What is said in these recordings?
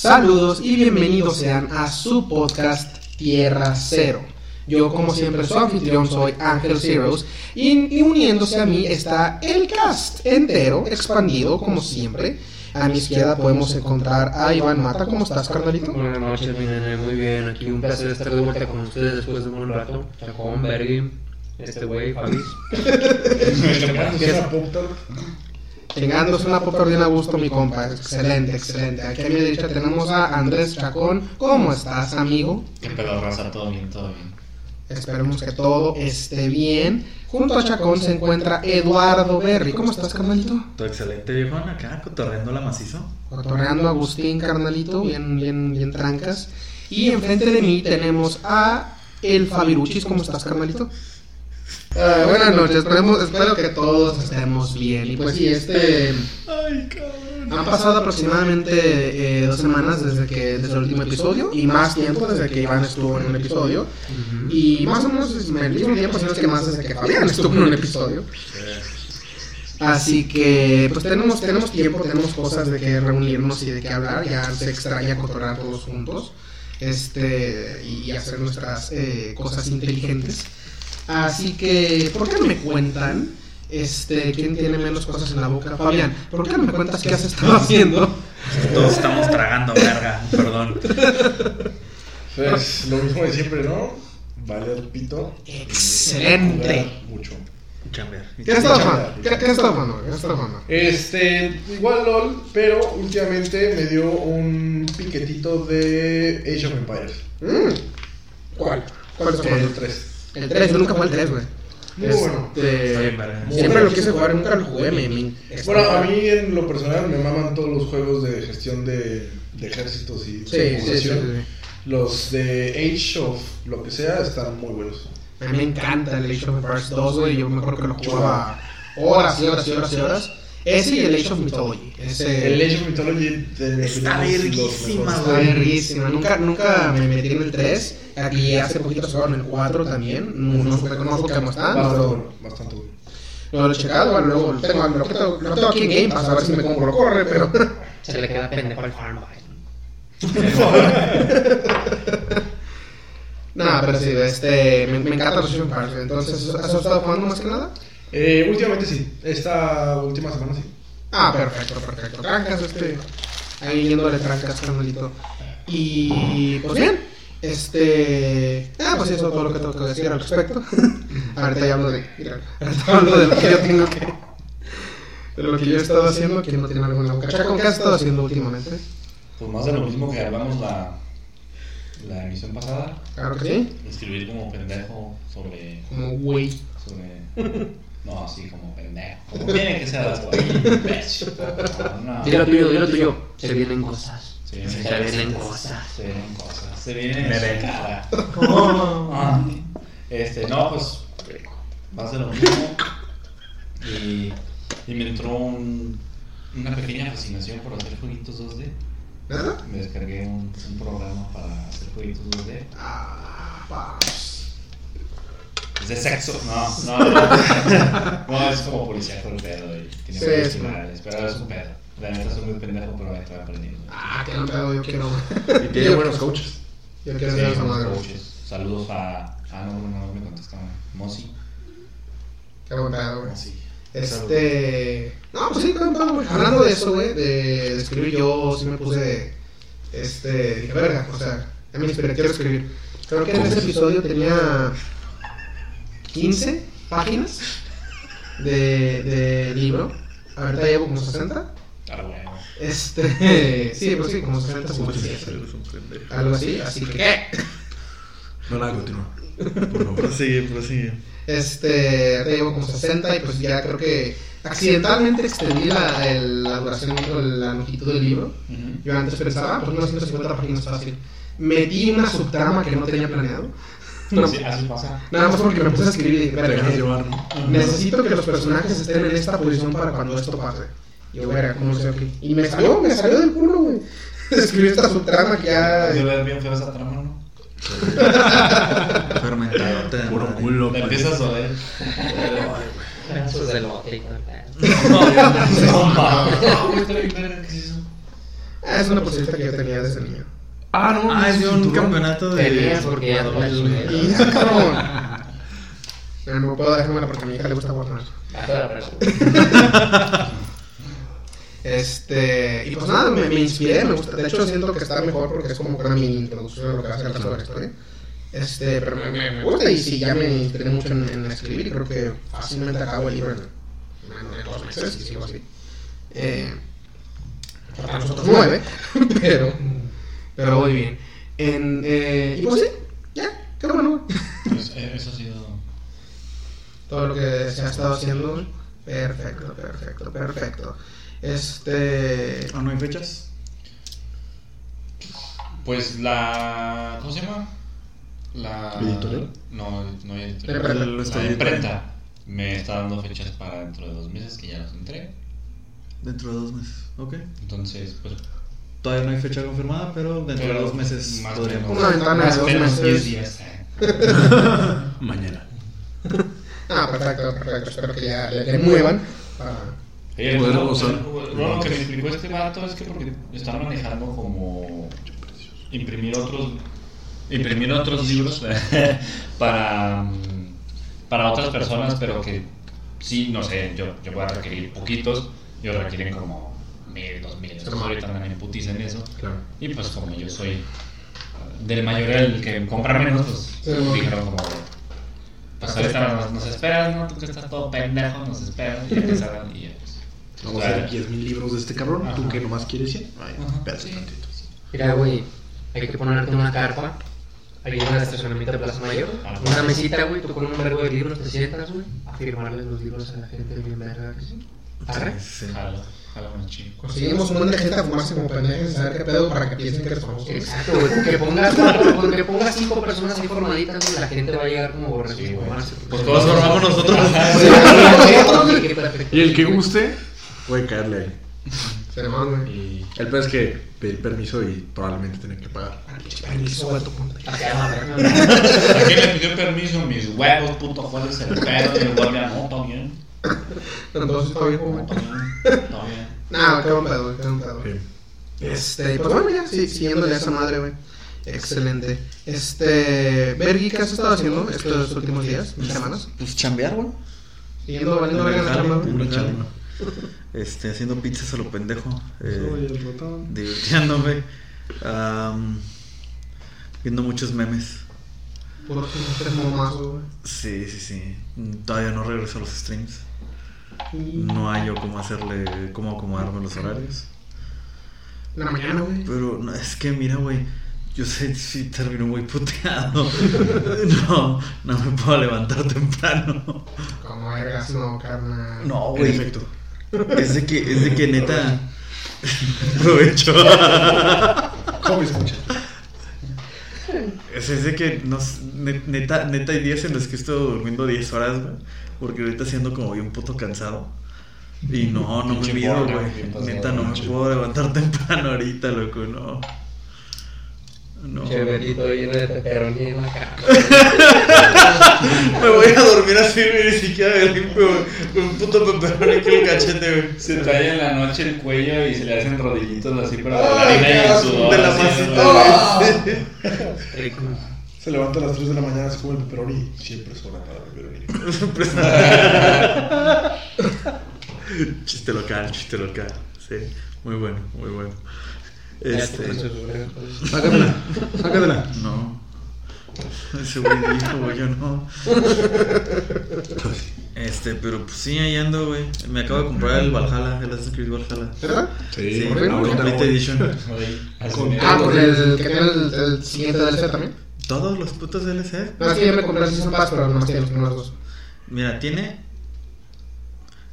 Saludos y bienvenidos sean a su podcast Tierra Cero. Yo, como siempre, su anfitrión soy Ángel Zeros y, y uniéndose a mí está el cast entero, expandido, como siempre. A mi izquierda podemos encontrar a Iván Mata. ¿Cómo estás, carnalito? Buenas noches, mi nene, muy bien. Aquí un placer estar de vuelta con ustedes después de un buen rato. Chacón, Bergui, este güey, Fabis. Chingándose una popa bien a gusto, mi compa. Excelente, excelente. Aquí a mi derecha tenemos a Andrés Chacón. ¿Cómo estás, amigo? Qué pedo, raza, todo bien, todo bien. Esperemos que todo esté bien. Junto a Chacón se encuentra Eduardo Berry. ¿Cómo estás, carnalito? Todo excelente, viejo. Acá, cotorreando la macizo. Cotorreando a Agustín, carnalito, bien, bien, bien trancas. Y enfrente de mí tenemos a el Fabiruchis. ¿Cómo estás, carnalito? Ah, buenas noches, esperemos, espero que todos estemos bien. Y pues sí, este... Ay, cabrón. Han pasado aproximadamente eh, dos semanas desde que desde el último episodio y más tiempo desde que Iván estuvo en un episodio y más o menos el mismo tiempo, si no es que más desde que Fabián estuvo en un episodio. Así que pues tenemos tenemos tiempo, tenemos cosas de que reunirnos y de qué hablar, ya se extraña cotorrear todos juntos este y hacer nuestras eh, cosas inteligentes. Así que, ¿por qué no me cuentan? Este, ¿quién tiene menos cosas en la boca? Fabián, ¿por qué no me cuentas qué has estado haciendo? Todos estamos tragando, verga. Perdón. Pues lo mismo de siempre, ¿no? Vale el pito. Excelente. Mucho. Chamber. ¿Qué has estado jugando? ¿Qué, estado jugando? Este, igual LOL, pero últimamente me dio un piquetito de Age of Empires. Mm. ¿Cuál? ¿Cuál es El jugando? 3. El 3, yo nunca jugué el 3, güey. Muy bueno. Este, bien. Siempre lo quise jugar, nunca lo jugué, me, me- Bueno, a mí en lo personal me maman todos los juegos de gestión de, de ejércitos y Sí. Los de Age of lo que sea están muy buenos. A mí me encanta el Age of Empires 2, güey. Yo me acuerdo que lo jugaba horas y horas y horas y horas. Ese y el Age of Mythology. Ese El Age of Mythology de Está verguísima. Está verguísima. Nunca, nunca me metí en el 3. Aquí hace poquito sacaron el 4 también. No, no supe no supe cómo está. Bastante bueno, bastante bueno. lo he checado. Bueno, luego lo tengo, lo tengo, lo tengo aquí en Game Pass a ver si me compro lo corre. Pero Se le queda pendejo al Farmville. nada, pero sí, este, me, me encanta of Empires. Entonces, ¿has estado jugando más que nada? Eh, últimamente sí, esta última semana sí. Ah, perfecto, perfecto. Trancas, este. Ahí yéndole trancas, carnalito. Y pues bien, este. Ah, pues eso es todo lo que tengo que decir al respecto. ahorita ya hablo de. Mira, ahorita hablo de lo que yo tengo que. De lo que yo he estado haciendo. ¿Quién no tiene algo en la boca? Chaco, ¿qué has estado haciendo últimamente? Pues más de lo mismo que hablamos la, la emisión pasada. Claro que sí. Escribir como pendejo sobre. Como güey. sobre no, así como pendejo. Como tiene que ser. No, no. Dilo tuyo, dilo tuyo. Se vienen cosas. Se Se vienen cosas. cosas. Se vienen cosas. Se vienen Me ven. cara. Ah, Este, no, pues. Más de lo mismo. Y, y me entró un, una pequeña fascinación por hacer jueguitos 2D. ¿Nada? Me descargué un, un programa para hacer jueguitos 2D. Ah, vamos. Es de sexo. No, no, no. No, es como policía con el pedo y tiene Sí, pero es un pedo. La neta soy muy pendejo, pero ahí estoy aprendiendo. Ah, que no pedo, yo quiero. Y tiene buenos coaches. Yo quiero ser esa madre. coaches. Saludos a. Ah, no, no, no me contestaron. Mosi. Qué buen pedo, güey. Mosi. Este. No, pues sí, no, no, güey. Hablando de eso, güey, de, de escribir, yo sí me puse. Este. Dije, verga, o sea, ya me inspiré, quiero escribir. Creo que en ese episodio tenía 15 páginas de, de libro. Ahorita llevo como 60. Ah, bueno. Este. Sí, pues sí, como 60, Como si 57. eres un pendejo. Algo así, así que. No, nada, continúa. Por favor. Prosigue, prosigue. Este, ahorita llevo como 60 y pues ya creo que accidentalmente extendí la, el- la duración o la longitud del libro. Yo antes pensaba, ah, pues unas 150 páginas fácil. Metí una subtrama que no tenía planeado. No, Sí, así pasa. nada más porque me puse a escribir y dije, Te "Verga, dejas llevar, ¿no? necesito que los personajes estén en esta posición para cuando esto pase. Y yo, verga, ¿cómo sé aquí? Y me salió, me salió del culo, güey. Escribí esta subtrama que ya... Yo le bien feo esa trama, ¿no? Fermentado. Puro Me culo. empieza a lote y todo el pedo. No, no, mames. ¿Qué es eso? Ah, es una pulserita que yo tenía desde niño. Ah, no, Ah, es de un cinturón. campeonato de. Tenías porque ya no la Y cabrón. No puedo dejármela porque a mi hija le gusta Warner. Este, y pues nada, me, me inspiré, me gusta. De hecho, siento que está mejor porque es como una mini introducción a lo que va a ser de la historia. Este, pero me, me, gusta y sí, ya me inspiré mucho en, en escribir y creo que fácilmente acabo el libro en, en- en dos meses y sigo así. Eh, para nosotros nueve, pero, pero muy bien. En, eh, y pues sí, ya, qué bueno. Pues, eh, eso ha sido. Todo lo que se ha estado haciendo, perfecto, perfecto, perfecto. Este. Ah, no hay fechas. Pues la. ¿Cómo se llama? La. ¿Editorial? No, no hay editorial. La imprenta me está dando fechas para dentro de dos meses que ya los entré. Dentro de dos meses. Ok. Entonces, pues. Todavía no hay fecha confirmada, pero dentro de dos meses más o podríamos. Una ventana de o dos meses. 10 días. eh. Mañana. Ah, perfecto, perfecto. Espero que ya le, le muevan. Poder no, lo que me explicó este vato es que porque están manejando como imprimir otros imprimir otros libros para para otras personas, pero que sí, no sé, yo, yo voy a requerir poquitos, ellos requieren como mil, dos mil, entonces ahorita andan en putiza en eso. Claro. Y pues como yo soy del mayor el que compra menos, pues dijeron como pues ahorita nos, nos esperas, ¿no? Tú que estás todo pendejo, nos esperas y ya que salgan y ya pues. Vamos a hacer 10 mil libros de este cabrón. Tú Ajá. que nomás quieres 100. Ay, Ajá, espérate sí. tantito. Mira, güey, hay que ponerte una carpa ahí en el estacionamiento de Plaza Mayor. Ah. Una mesita, güey, tú con un verbo de libros te sientas, güey, a firmarles los libros a la gente bien verga que sí. Arre. Sí. Jalo, un chingo. Conseguimos un buen de gente a fumarse como pendejos sin saber qué pedo para que piensen que eres famoso. Exacto, güey, que pongas cuatro, con que pongas cinco personas ahí formaditas, güey, la gente va a llegar como borregos Sí, a güey. formarse. Pues todos formamos nosotros. Y el que guste, puede caerle ahí. Se güey. Y El peor es que pedir permiso y probablemente tener que pagar. Permiso, güey, tu puta. ¿A quién le pidió permiso? Mis huevos, puto, ¿cuál es el pedo? Y el está bien. Entonces está bien, No, güey. está bien. Está bien. Nah, qué buen pedo, güey, qué buen pedo. Sí. Este, pues bueno, ya, sí, siguiéndole a esa madre, güey. Excelente. Este, Bergui, ¿qué has estado haciendo estos últimos días, semanas? Pues chambear, güey. Siguiendo valiendo verga la chamba, güey. Una chamba. Este, haciendo pizzas a lo pendejo. Eh, el botón. divirtiéndome. am, viendo muchos memes. Puro tres momazos, güey. Sí, sí, sí. Todavía no regreso a los streams. No hallo cómo hacerle, cómo acomodarme los horarios. En la mañana, güey. Pero no, es que mira, güey, yo sé si termino muy puteado. No, no me puedo levantar temprano. Como vergas, no, carnal. No, güey. efecto. Es de que, es de que neta. Provecho. ¿Cómo escuchas? Es, de que nos, neta, neta hay días en los que estoy durmiendo 10 horas, güey. Porque ahorita siendo como bien puto cansado. Y no, no me mido, güey. Neta, de no me puedo levantar temprano ahorita, loco, no. No. Cheverito lleno de pepperoni en la cara. Me voy a dormir así, güey, ni siquiera me limpio, güey. Con un puto peperón aquí en el cachete, güey. Se talla en la noche el cuello y se le hacen rodillitos así para la harina y el sudor. De la masita, güey. Se levanta a las 3 de la mañana, se come el pepperoni y siempre es hora para pepperoni. Chiste local, chiste local. Sí, muy bueno, muy bueno. Este. Sácatela, sácatela. No. Ese güey dijo, güey, yo no. Este, pero pues sí, ahí ando, güey. Me acabo de comprar el Valhalla, el Assassin's Creed Valhalla. ¿Verdad? Sí, ¿por qué no? Complete. Edition. Ah, porque el que tiene el, el siguiente DLC también. Todos los putos DLC. No, es que yo me compré el Season Pass, pero nomás tiene los primeros dos. Mira, tiene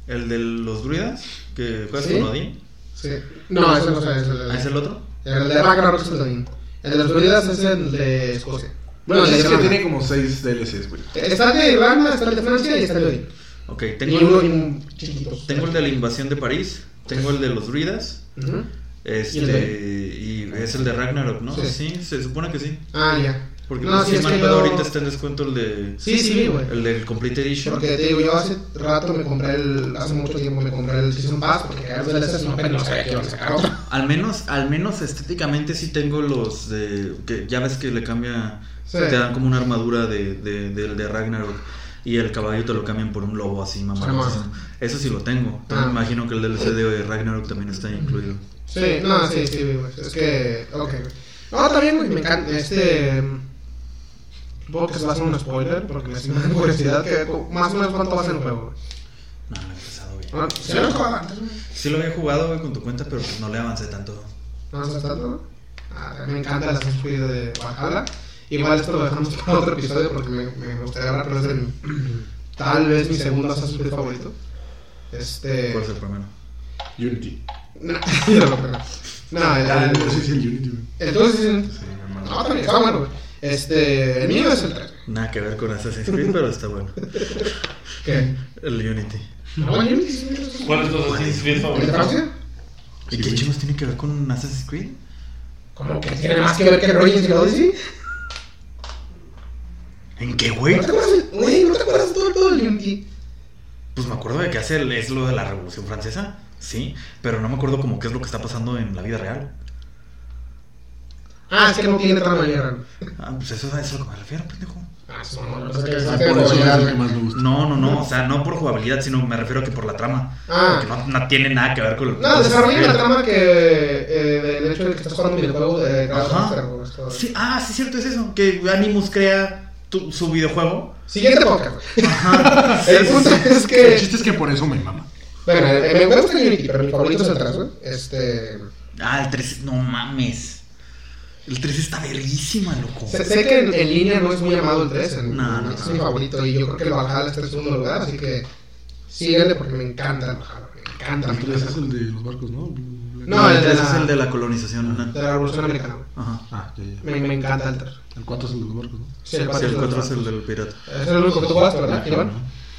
el de los druidas, que juegas ¿Sí? con Odín. Sí. No, ese no es el, Ah, ¿Es el otro? el de Ragnarok es el de Odin. El de los druidas es el de Escocia. Bueno, el de es que tiene como 6 DLCs, güey. Está el de Irlanda, está el de Francia y está el de Odin. Ok, Y tengo uno el, tengo el de la invasión de París, tengo el de los druidas, este, ¿Y el y es el de Ragnarok, ¿no? Sí. Sí, se supone que sí. Ah, ya. Porque No, si sí, es mal que pedo yo- ahorita está en descuento el de. Sí, sí, güey. El del Complete Edition. Porque te digo, yo hace rato me compré el. Hace mucho tiempo me compré el Season Pass porque cada vez DLCs no, pero no sabía que iban a sacar otro. Al menos, al menos estéticamente sí tengo los de. que ya ves que le cambia. Sí. Te dan como una armadura de, de, del de Ragnarok. Y el caballo te lo cambian por un lobo así, mamá. Eso sí lo tengo. Entonces Ah. me imagino que el DLC de Ragnarok también está incluido. Sí, no, sí, sí, güey. Es que. Ok, güey. No, bien, güey. Me encanta. Este. Supongo que se va a hacer un spoiler porque me siento curiosidad. Que, más o menos cuánto va a ser el juego. No, no he empezado, güey. Ah, ¿Sí lo jugado antes, güey? Sí lo había jugado, güey, con tu cuenta, pero pues no le avancé tanto. No tanto. Ah, me encanta el Assassin's Creed de Valhalla. Igual esto lo dejamos para otro episodio porque me, me gustaría hablar, pero es el, tal vez mi segundo Assassin's Creed favorito. Este. ¿Cuál es el primero? Unity. No, yo lo creo. No, el, Ah, el- el bueno, güey. Este. El mío es el 3. Nada que ver con Assassin's Creed, pero está bueno. ¿Qué? El Unity. No, el sí. ¿Cuál es tu Assassin's Creed ¿El de favorito? Francia? ¿Y qué chingos tiene que ver con Assassin's Creed? Como que tiene más que ver que el Origins y el Odyssey. ¿En qué, güey? ¿No te acuerdas? Güey, ¿no te acuerdas de todo el Unity? Pues me acuerdo de que hace el- es lo de la Revolución Francesa, sí, pero no me acuerdo como qué es lo que está pasando en la vida real. Ah, es que no tiene trama guerra. Ah, pues eso, eso es a lo que me refiero, pendejo. Ah, eso no, no. Ah, el me gusta. No, no, no, o sea, no por jugabilidad, sino me refiero a que por la trama. Ah. Porque no, no tiene nada que ver con el No, desarrollan la trama que. Eh, del hecho de que estás jugando un videojuego de cada Ajá. Sí, ah, sí, cierto, es eso. Que Animus crea tu- su videojuego. Siguiente podcast. Ajá. El punto es El que. chiste es que por eso me mama. Bueno, eh, me gusta Unity, pero mi favorito es el 3, güey. Este. Ah, el 3, no mames. El 3 está verguísima, loco. Sé, sé que en, en línea no es muy amado el 3. En, No, no, es no. mi favorito y yo creo que el Valhalla está en segundo lugar, así que. Síguele porque me encanta el Valhalla. Me encanta. El me 3 encanta. es el de los barcos, ¿no? No, el de el 3 la- es el de la colonización. ¿no? De la Revolución Americana. Ajá. Ah, ya, ya. Me, me encanta el 3. El 4 es el de los barcos, ¿no? Sí, el Sí, 4 el 4 es el del pirata. Es el único que tú juegas, ¿verdad? Iván?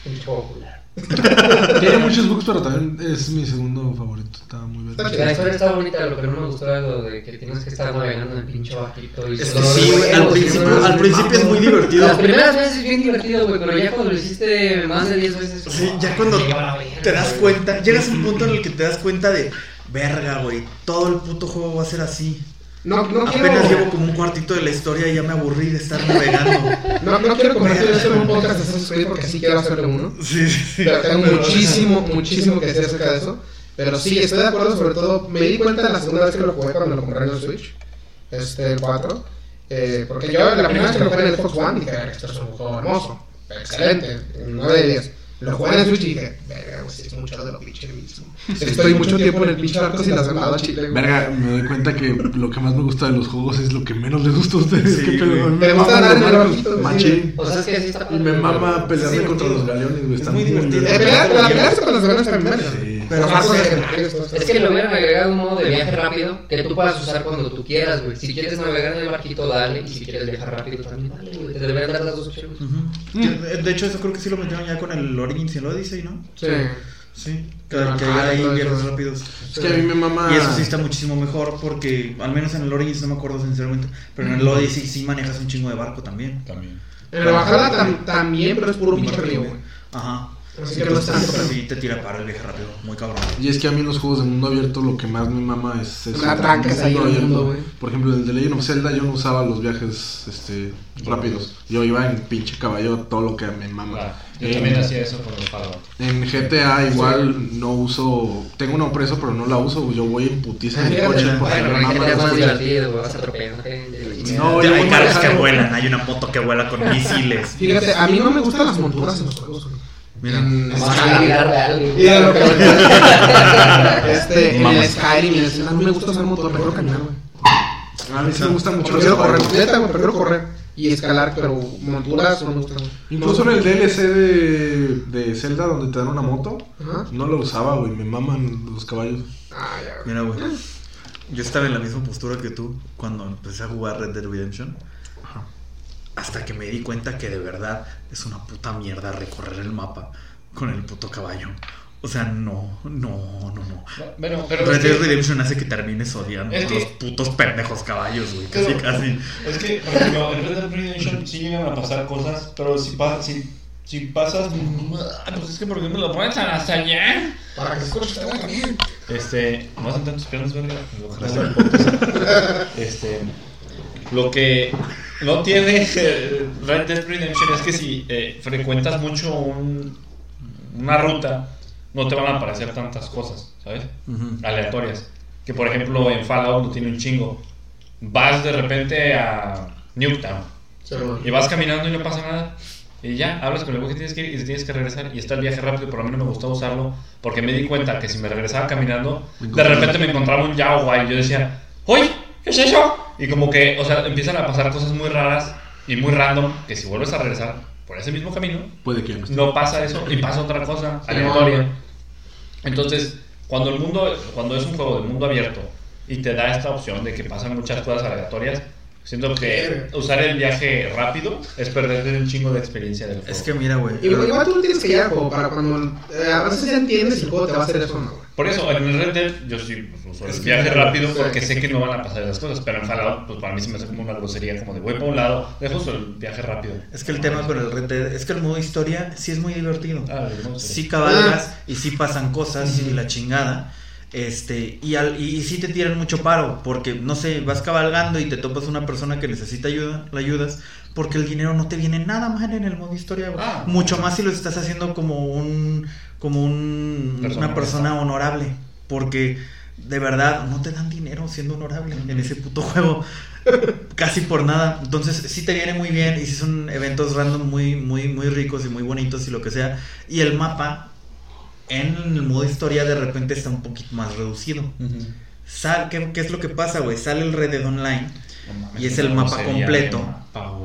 El chocolate. Tiene muchos bugs, pero también es mi segundo favorito. Está muy bien. La historia está bonita, lo que no me gustó es lo de que tienes que estar navegando en el pinche barquito y Es solo que sí, güey, al principio, al es muy divertido. Las primeras veces es bien divertido, güey, pero ya cuando lo hiciste más de 10 veces. Sí, ya cuando me lleva la verga, te das güey. cuenta, llegas a un punto en el que te das cuenta de, verga, güey, todo el puto juego va a ser así. No, no Apenas quiero. llevo como un cuartito de la historia y ya me aburrí de estar navegando. No, no quiero convertir esto en un podcast de Assassin's Creed porque sí quiero hacerle uno. Sí, sí, sí. Pero tengo muchísimo, muchísimo que decir acerca de eso. Pero sí, estoy de acuerdo, sobre todo, me di cuenta la segunda vez que lo jugué cuando lo compré en el Switch, este, el 4. Eh, porque yo la primera vez que lo jugué en el Xbox One dije, "Verga, esto es un juego hermoso, excelente, 9 de 10. Lo jugué en el Switch y dije, verga, güey, es mucho de lo pinche mismo. Estoy mucho tiempo en el pinche arco sin hacer nada chile. Verga, me doy cuenta que lo que más me gusta de los juegos es lo que menos les gusta a ustedes. Sí, ¿Qué Me me gusta los el barquito, machín. O sea, es que sí está Y me mama pelearme Sí, contra los galeones, güey. Es Está muy divertido. Eh, pelear- la pelea con los demás también, Sí. Pero más con legendarios. Es que le hubieran agregado un modo de viaje rápido que tú puedas usar cuando tú quieras, güey. Si quieres navegar en el barquito, dale. Y si quieres viajar rápido, también dale, güey. Te deberían dar las dos opciones. Que, De hecho, eso creo que sí lo metieron ya con el Origins y el Odyssey, ¿no? Sí. Sí, que, hay eso. rápidos. Es que a mí me mama. Y eso sí está muchísimo mejor porque, al menos en el Origins no me acuerdo sinceramente, pero en el Odyssey sí manejas un chingo de barco también. También. En el Valhalla tam- también, pero es puro pinche río, güey. Ajá. Así que no es tanto, pero- Sí, te tira para el viaje rápido, muy cabrón. Y es que a mí en los juegos de mundo abierto lo que más me mama es eso. La trancas ahí el mundo, güey. Por ejemplo, en el de Legend of Zelda yo no usaba los viajes este, rápidos. Yo iba en pinche caballo todo lo que me mama. Ah, yo En- también hacía eso con el. En GTA igual no uso, tengo una preso pero no la uso, yo voy en putiza en mi Ah, coche porque Bueno, me el mama es más divertido, güey. Vas atropellando gente. No, hay carros que vuelan, hay una moto que vuela con misiles. Fíjate, a mí no me gustan las monturas en los juegos. Mira. En Vas a la vida real, güey. Y de lo que este, en el Skyrim y en el Zelda no me gusta usar motor, prefiero caminar, güey. A mí sí me gusta mucho Prefiero correr, neta, güey, prefiero correr y escalar, pero monturas no me gustan. güey. Incluso en el DLC de, de Zelda donde te dan una moto, Ajá. no lo usaba, güey, me maman los caballos. Ah, ya, güey. Mira, güey. Yo estaba en la misma postura que tú cuando empecé a jugar Red Dead Redemption. Hasta que me di cuenta que de verdad es una puta mierda recorrer el mapa con el puto caballo. O sea, no, no, no, no. Bueno, pero Red Dead que, Redemption hace que termines odiando Es a los putos pendejos caballos, güey. Casi, Pero- casi. es que, por ejemplo, en Red Dead Redemption sí llegan a pasar cosas, pero si, pa- si, si pasas... Ah, Pues es que ¿por qué me lo pones hasta allá? Para que escuches este también. Este, no hacen tantos piernas, verga. Este, lo que no tiene eh, Red Dead Redemption es que si eh, frecuentas mucho un- una ruta, no te van a aparecer tantas cosas, ¿sabes? Aleatorias. Que por ejemplo en Fallout no tiene un chingo. Vas de repente a Newtown Sí, bueno. y vas caminando y no pasa nada. Y ya, hablas con el güey que tienes que ir y te tienes que regresar. Y está el viaje rápido, pero a mí no me gustaba usarlo. Porque me di cuenta que si me regresaba caminando, de repente me encontraba un Yao Guay. Y yo decía, ¡Uy! ¿Qué es eso? Y como que, o sea, empiezan a pasar cosas muy raras y muy random. Que si vuelves a regresar por ese mismo camino, Puede que ya no pasa eso y pasa otra cosa aleatoria. Entonces, cuando el mundo, cuando es un juego de mundo abierto y te da esta opción de que pasan muchas cosas aleatorias, siento que usar el viaje rápido es perder un chingo de experiencia del juego. Es que mira, güey. Igual, igual tú tienes que llegar al juego para cuando eh, a veces ya entiendes y el juego te va a hacer eso, ¿no? güey? Por eso, en el Red Dead yo sí uso el viaje rápido porque sé que no van a pasar esas cosas, pero en Fallout, pues para mí se me hace como una grosería, como de voy para un lado, dejo solo el viaje rápido. Es que el tema con el Red Dead es que el modo historia sí es muy divertido. Ah, Sí cabalgas y sí pasan cosas y la chingada. Este, y, al, y, y sí te tiran mucho paro, porque no sé, vas cabalgando y te topas una persona que necesita ayuda, la ayudas, porque el dinero no te viene nada mal en el modo historia. Ah. mucho más si lo estás haciendo como un, como un, Persona una persona honorable, porque de verdad no te dan dinero siendo honorable en ese puto juego. Casi por nada. Entonces, sí te viene muy bien. Y sí son eventos random muy, muy, muy ricos y muy bonitos y lo que sea. Y el mapa, en el modo historia, de repente está un poquito más reducido. Sal, ¿qué, qué es lo que pasa, güey? Sale el Red Dead Online. No mames, Y es el mapa completo. mapa.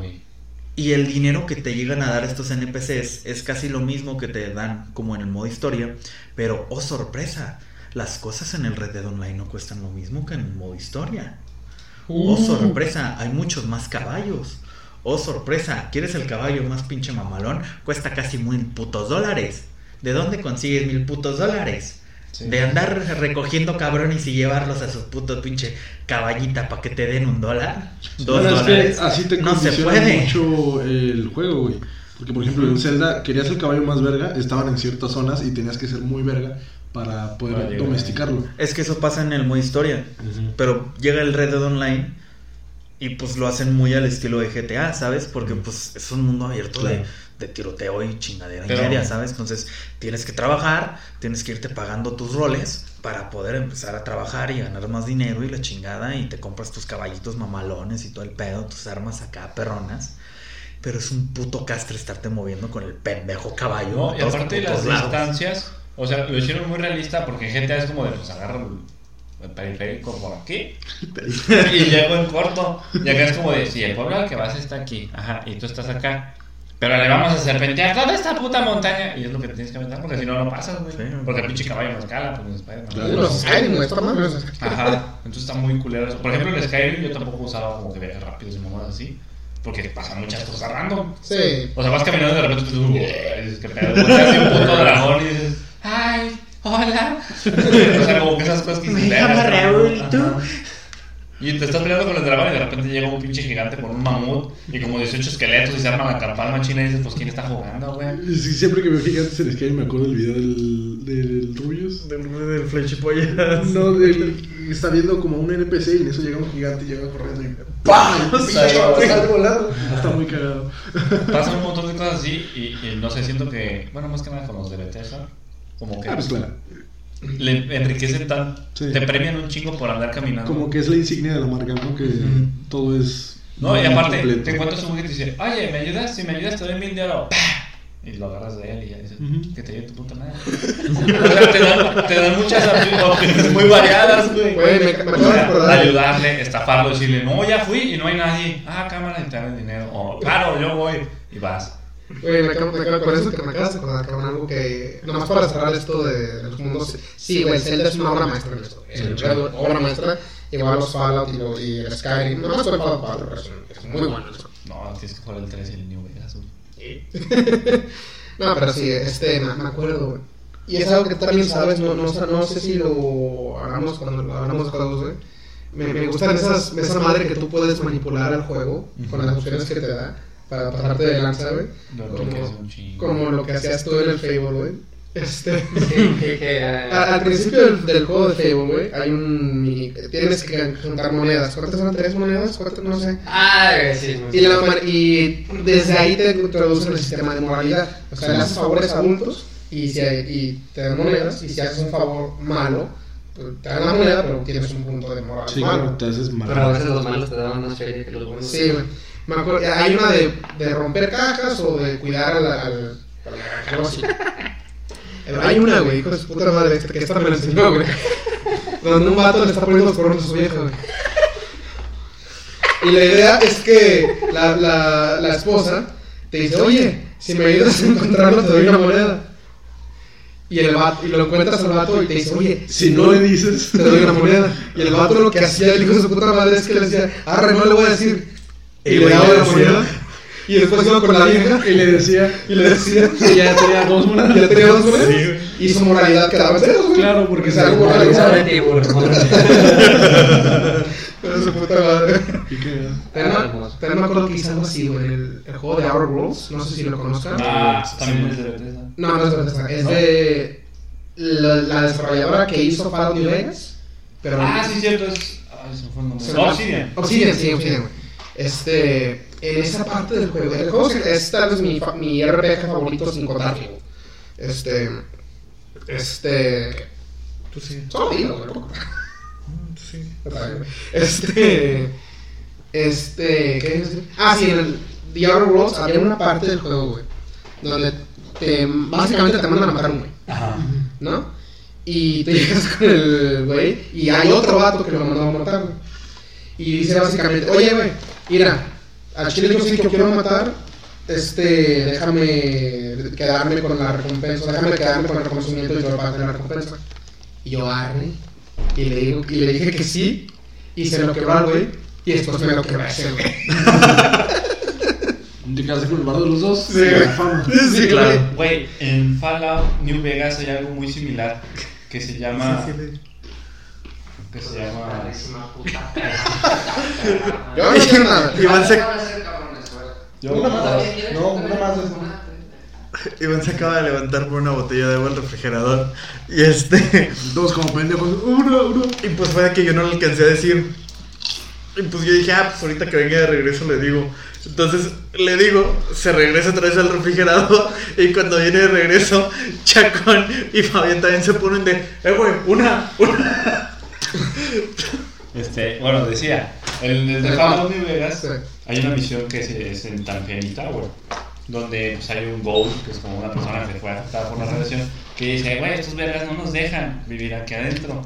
Y el dinero que te llegan a dar estos NPCs es casi lo mismo que te dan como en el modo historia. Pero, oh sorpresa, las cosas en el Red Dead Online no cuestan lo mismo que en el modo historia. Oh sorpresa, hay muchos más caballos. Oh sorpresa, ¿quieres el caballo más pinche mamalón? Cuesta casi mil putos dólares. ¿De dónde consigues mil putos dólares? Sí. De andar recogiendo cabrones y llevarlos a su puto pinche caballita para que te den un dólar. Dos Bueno, es que dólares. así te no se condiciona puede. mucho el juego, güey. Porque, por ejemplo, en Zelda querías el caballo más verga, estaban en ciertas zonas y tenías que ser muy verga para poder domesticarlo. Es que eso pasa en el modo historia. Pero llega el Red Dead Online y pues lo hacen muy al estilo de GTA, ¿sabes? Porque pues es un mundo abierto Claro. de tiroteo y chingadera Pero- y media, ¿sabes? Entonces tienes que trabajar, tienes que irte pagando tus roles para poder empezar a trabajar y ganar más dinero y la chingada y te compras tus caballitos mamalones y todo el pedo, tus armas acá perronas. Pero es un puto castre estarte moviendo con el pendejo caballo. No, y aparte de las lados. distancias, o sea, lo hicieron muy realista porque en GTA es como de, pues agarra el, el periférico por aquí y llego en corto. Y acá es como de, si el pueblo al que vas está aquí, ajá, y tú estás acá. Pero le vamos a serpentear toda esta puta montaña. Y es lo que tienes que aventar porque si no, no pasas, güey. Sí. Porque el pinche caballo no escala, pues no Spider-Man. Claro. Los Skyrim, está mal, güey. Ajá, entonces está muy culero eso. Por ejemplo, en Skyrim yo tampoco usaba como que viajes rápidos y mamadas así. Porque pasan muchas cosas random. Sí. O sea, vas caminando y de repente tú, dices, ¿qué pedo? Volteas hacia un puto dragón y dices, ¡ay! ¡Hola! o sea, como que esas cosas que Me llamo "Verga, Raúl, ¿tú?" Y te estás peleando con el dragón y de repente llega un pinche gigante con un mamut y como 18 esqueletos y se arma la campana china y dices, pues ¿quién está jugando, güey? Sí, siempre que veo gigantes en Skyrim me acuerdo del video del, del Rubius. Del, del flechipollas. No, del, está viendo como un NPC y en eso llega un gigante y llega corriendo y ¡pam! Y sale volando. Está muy cagado. Pasan un montón de cosas así y, y no sé, siento que, bueno, más que nada con los de Bethesda, como que Ah, pues claro. Le enriquecen tan, Sí. te premian un chingo por andar caminando. Como que es la insignia de la marca, ¿no? Que todo es. No, y aparte, completo. te encuentras un güey que te dice, oye, ¿me ayudas? Si me ayudas te doy mil de oro. ¡Pah! Y lo agarras de él y ya dices, que te lleve tu puta madre. o sea, te dan, te dan muchas opci- opciones muy variadas, güey. Güey, me- acordar. Ayudarle, estafarlo, decirle, no, ya fui y no hay nadie. Ah, cámara, y te dan el dinero. O, claro, yo voy. Y vas. Güey, me acabo, me acabo con eso que me acabas de acordar, cabrón, algo que... Nomás para cerrar esto de, de los mundos... Sí, güey, Zelda es una obra maestra en esto. Es una obra maestra. Igual los Fallout y, lo- y el Skyrim. Nomás fue Fallout 4, pero es, muy bueno eso. No, tienes que jugar el 3 y el New Vegas. güey. no, pero sí, este, me, me acuerdo, güey. Y es algo que tú también sabes, no, no, no sé si lo hagamos cuando lo hablamos de juegos, güey. Me, me gustan esas, esa madre que tú puedes manipular al juego con las opciones que te da para pasarte de lanza, güey. Como- lo que hacías tú en el Fable, güey. Este. Sí, que, que, eh, A- Al principio del, del juego de Fable, güey, hay un mini. Tienes que juntar monedas. ¿Cuántas son? ¿Tres monedas? ¿Cuántas? No sé. Ah, sí, Y, la y desde ahí te introducen el sistema de moralidad. O sea, le haces favores adultos y, si hay- y te dan monedas. Y si haces un favor malo, pues, te dan la moneda, pero tienes un punto de moral Sí, malo. te haces mal. Pero a veces los malos te daban más feria que los buenos. Sí, güey. Me acuerdo, hay una de, de romper cajas o de cuidar al- algo así. Pero hay una, güey, hijo de su puta madre, que esta me la enseñó, güey. Donde un vato le está poniendo los corrones a su vieja, güey. Y la idea es que la, la, la esposa te dice, oye, si me ayudas a encontrarlo, te doy una moneda. Y, el vato, y lo encuentras al vato y te dice, oye, Si no le dices, te doy una moneda. Y el vato lo que hacía, el hijo de su puta madre, es que le decía, arre, no le voy a decir. Y Y le daba la moneda. Y después iba con la vieja y le decía, y le decía, que ya tenía dos monedas. y ya tenía dos monedas. Sí. Y su moralidad quedaba en cero, güey. Claro, porque se algo moralizado. Pero su puta madre. ¿Y qué? También me- acuerdo que hice algo así, güey, en el, el juego de Outer Worlds. No sé si lo conozcan. Ah, también es de Bethesda. No, no es de Bethesda, Es de la, la desarrolladora que hizo Fallout New Vegas. Pero Ah, sí, cierto. Es... Ah, eso fue el nombre. Se Obsidian. Obsidian, sí, Obsidian, güey. Este, en esa parte del juego, el juego es, es tal vez mi, fa- mi RPG favorito sin contar Fable. Este, este, Tú sí. solo digo, güey. loco. Sí. Este, este, ¿qué decir? Ah, sí, en el The Outer Worlds había una parte del juego, güey, donde te, básicamente te mandan a matar un güey. Ajá. ¿no? Y te llegas con el güey y hay otro vato que lo mandó a matar, güey. Y dice básicamente, oye, güey, mira, a Chile yo sí que quiero matar, este, déjame quedarme con la recompensa, déjame quedarme con el reconocimiento y yo pago la recompensa. Y yo, arre, y le, digo, y le dije que sí, y se lo quebró al güey, y después me lo quebré a ese güey. Te quedaste con el bardo de los dos. Sí. Sí, claro. Güey, en Fallout New Vegas hay algo muy similar que se llama. Que se llama. Yo no quiero nada. Iván se, Yo, Una más. No, una más. Iván se acaba de levantar por una botella de agua al refrigerador. Y este. Dos como pendejos. Uno, uno. Y pues fue que yo no le alcancé a decir. Y pues yo dije, ah, pues ahorita que venga de regreso le digo. Entonces le digo, se regresa otra vez al refrigerador. Y cuando viene de regreso, Chacón y Fabián también se ponen de, eh, güey, una, una. Este, bueno, decía, en el de Fallout New Vegas Sí. hay una misión que es, es en Tangerine Tower, donde pues, hay un Ghoul, que es como una persona que fue afectada por la radiación, que dice, güey, estos vergas no nos dejan vivir aquí adentro,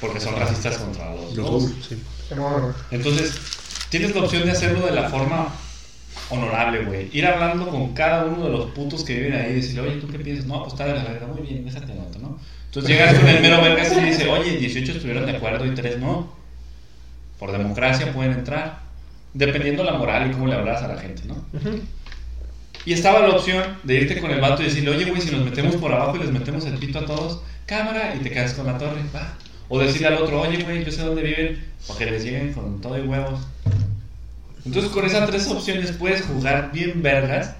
porque son racistas contra los, sí. Entonces, tienes la opción de hacerlo de la forma honorable, güey. Ir hablando con cada uno de los putos que viven ahí y decirle, oye, ¿tú qué piensas? No, pues está de la verga, muy bien, déjate nota, ¿no? Entonces llegas con el mero vergas y dice, oye, 18 estuvieron de acuerdo y 3 no. Por democracia pueden entrar. Dependiendo la moral y cómo le hablas a la gente, ¿no? Y estaba la opción de irte con el vato y decirle, oye, güey, si nos metemos por abajo y les metemos el pito a todos, cámara, y te quedas con la torre, va. O decirle al otro, oye, güey, yo sé dónde viven, para que les lleguen con todo y huevos. Entonces, con esas tres opciones puedes jugar bien vergas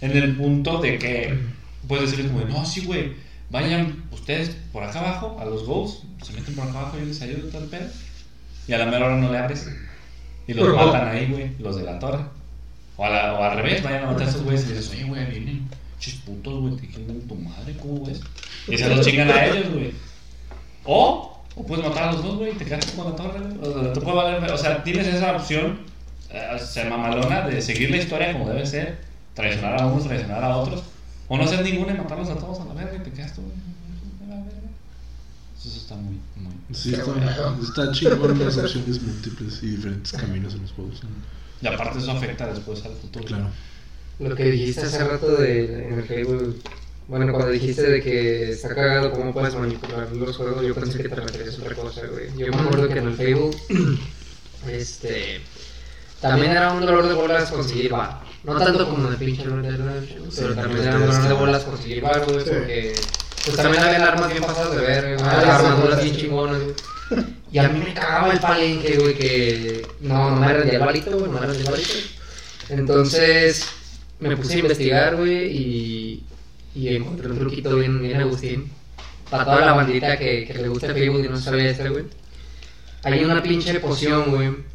en el punto de que puedes decirles como, no, sí, güey, vayan ustedes por acá abajo, a los goals, se meten por acá abajo y yo les ayudo todo el pedo. Y a la mera hora no le abres. Y los matan ahí, güey, los de la torre. O, a la- o al revés, vayan a matar a esos güeyes y dices, oye, güey, vienen chisputos, güey, te quieren tu madre, ¿cómo ves? Y se los chingan a ellos, güey. O, o puedes matar a los dos, güey, y te quedas con la torre, güey. O sea, valer, o sea, tienes esa opción, eh, ser mamalona, de seguir la historia como debe ser, traicionar a unos, traicionar a otros, o no hacer ninguna y matarlos a todos a la verga y te quedas tú. Eso está muy, muy. Sí, está, está chingón las opciones múltiples y diferentes caminos en los juegos. Y aparte eso afecta después al futuro. Claro. Lo que dijiste hace rato de, en el Fable, bueno, cuando dijiste de que está cagado cómo puedes manipular los juegos, yo pensé que te referías a otra cosa, güey. Yo me acuerdo que en el Fable, este, también era un dolor de bolas conseguir bar. No tanto como en el pinche pero también era un dolor de bolas conseguir bar, güey, porque pues también había armas bien pasadas de ver, güey, armaduras bien chingonas, güey. Y a mí me cagaba el palenque, güey, que no, no me rendía el varito, güey, no me rendía el varito. Entonces me puse a investigar, güey, y, y encontré un truquito bien, bien Agustín. Para toda la bandita que, que le gusta Facebook y no sabía este, güey. Hay una pinche poción, güey.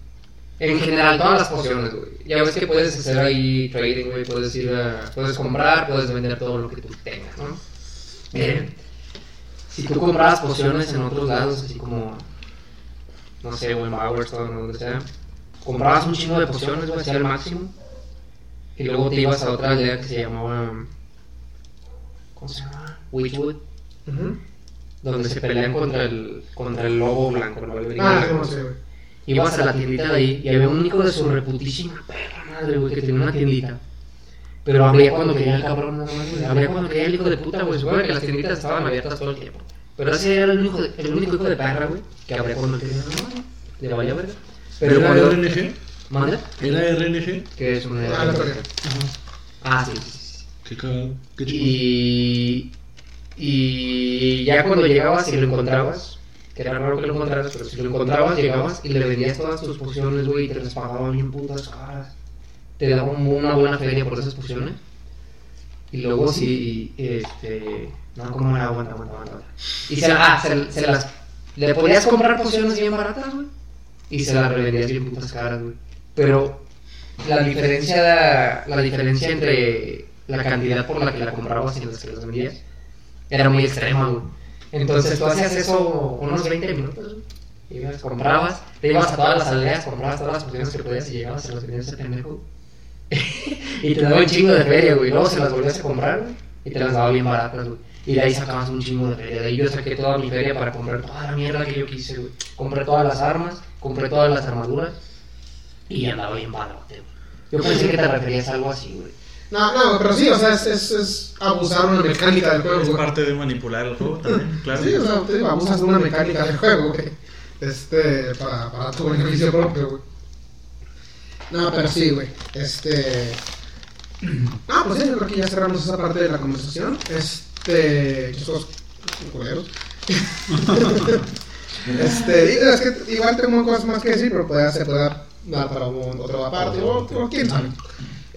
En general, todas las pociones, güey. Ya ves que puedes hacer ahí trading, güey. Puedes ir a... Puedes comprar, puedes vender todo lo que tú tengas, ¿no? Miren, si tú comprabas pociones en otros lados, así como... No sé, o en Bowerstone o donde sea. Comprabas un chingo de pociones, güey, hacia el máximo. Y luego te ibas a otra aldea que se llamaba... ¿Cómo se llama? Witchwood. Ujú. Donde se pelean contra el, contra el lobo blanco, el Wolverine. Ah, no sé, güey. Ibas a la tiendita de ahí y había un hijo de su reputísima perra madre, güey, que tenía una tiendita. Pero abría cuando quería el cabrón, nada más, güey. Abría cuando quería el hijo de puta, güey. Supongo que las tienditas estaban abiertas todo el tiempo. Pero ese era el único, el único hijo de perra, güey, que abría cuando quería más. Le valía verga. Pero ¿Era cuando... RNG? ¿Manda? ¿Era RNG? Que es una... Ah, la torre. Ah, sí, sí, sí. Qué cagado. Qué chido. Y, y ya cuando llegabas y lo encontrabas, que era raro que lo encontraras, pero si lo encontrabas, llegabas y le vendías todas tus pociones, güey, y te las pagaban bien putas caras. Te daban una buena feria por esas pociones. Y luego si, este, no, como era, aguanta, aguanta, aguanta. Y se, ah, se, las, le podías comprar pociones bien baratas, güey, y se las revendías bien putas caras, güey. Pero la diferencia, la diferencia entre la cantidad por la que la comprabas y las que las vendías era muy extrema, güey. Entonces tú hacías eso unos 20 minutos. Ibas, comprabas, te ibas a todas las aldeas, comprabas todas las pociones que podías y llegabas a los vendías ese pendejo. y te daba un chingo de feria, güey. Luego se las volvías a comprar, y te las daba bien baratas, güey. Y de ahí sacabas un chingo de feria. De ahí yo saqué toda mi feria para comprar toda la mierda que yo quise, güey. Compré todas las armas, compré todas las armaduras y andaba bien barato, güey. Yo pensé que te referías a algo así, güey. No, no, pero sí, o sea, es, es, es abusar una mecánica del juego, Es güey. parte de manipular el juego también, claro. Sí, o sea, te digo, abusas de una mecánica del juego, güey. Este, para, para tu beneficio propio, güey. No, pero sí, güey. Este. No, pues sí, yo creo que ya cerramos esa parte de la conversación. Este. Chicos, culeros. este, digo, es que igual tengo cosas más que decir, pero puede, se puede dar para un- otra parte, o, o quién sabe.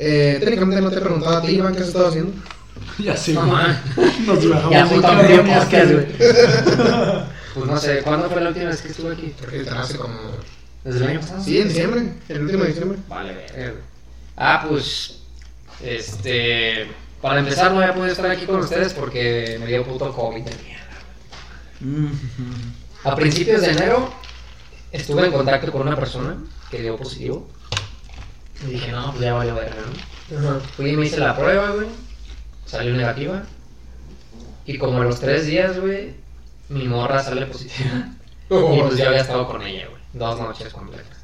Eh, técnicamente no te he preguntado a ti, Iván, qué has estado haciendo. Ya No, güey. man. Nos bajamos Ya podcast, sé. güey. Pues no sé, ¿cuándo fue la última vez que estuve aquí? Creo que hace como. ¿Desde el año pasado? Sí, en diciembre, el último de diciembre. Vale, güey. Ah, pues. Este. Para empezar, no voy a poder estar aquí con ustedes porque me dio puto COVID de mierda. Mm, A principios de enero estuve en contacto con una persona que dio positivo. Y dije, no, pues ya valió verga, ¿no? Ajá. Fui y me hice la prueba, güey. Salió negativa. Y como a los tres días, güey, mi morra sale positiva. Y pues yo había estado con ella, güey. Dos noches completas.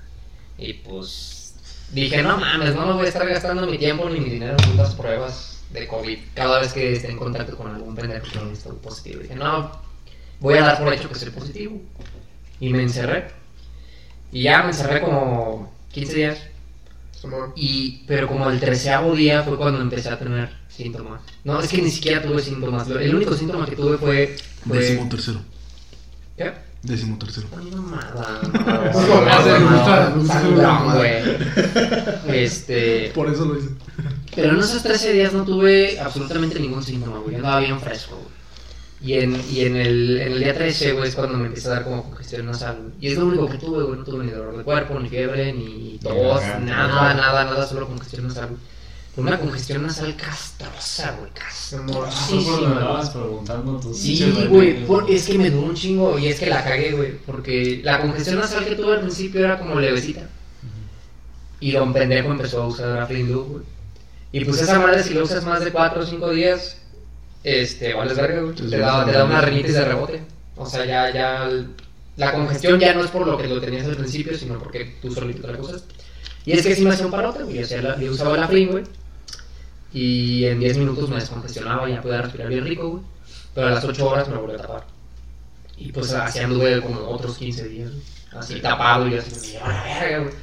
Y pues dije, no mames, no me voy a estar gastando mi tiempo ni mi dinero en putas pruebas de COVID cada vez que esté en contacto con algún pendejo que estoy positivo. Dije, no, voy a dar por hecho que soy positivo. Y me encerré. Y ya me encerré como 15 días. Y, pero como el treceavo día fue cuando empecé a tener síntomas. No, es que ni siquiera tuve síntomas. El único síntoma que tuve fue... fue Décimo tercero. ¿Qué? Décimo tercero. Ay, mamada, No, mamada. Este, Por eso lo hice. pero en esos 13 días no tuve absolutamente ningún síntoma, güey. Yo andaba bien fresco, güey. Y en, y en, el, en el día 13, güey, es cuando me empieza a dar como congestión nasal. Y es lo único que tuve, güey. No tuve ni dolor de cuerpo, ni fiebre, ni tos, nada, nada, nada, solo congestión nasal. Una congestión nasal castrosa, güey, me castrosísima. estabas preguntando tus Sí, güey, por- es que me duró un chingo y es que la cagué, güey, porque la congestión nasal que tuve al principio era como levecita. Y don pendejo empezó a usar Aflin güey. Y pues esa madre, si lo usas más de 4 o 5 días, este, vales verga, güey. Te da, te da una rinitis de rebote. O sea, ya, ya, la congestión ya no es por lo que lo tenías al principio, sino porque tú solito te la usas. Y es que sí me hacía un parote, güey. Yo, la- usaba el Aflin, güey. Y en 10 minutos me descongestionaba y ya podía respirar bien rico, güey. Pero a las 8 horas me volví a tapar. Y pues así anduve como otros 15 días, güey. Así tapado y así me llevaba la verga, güey.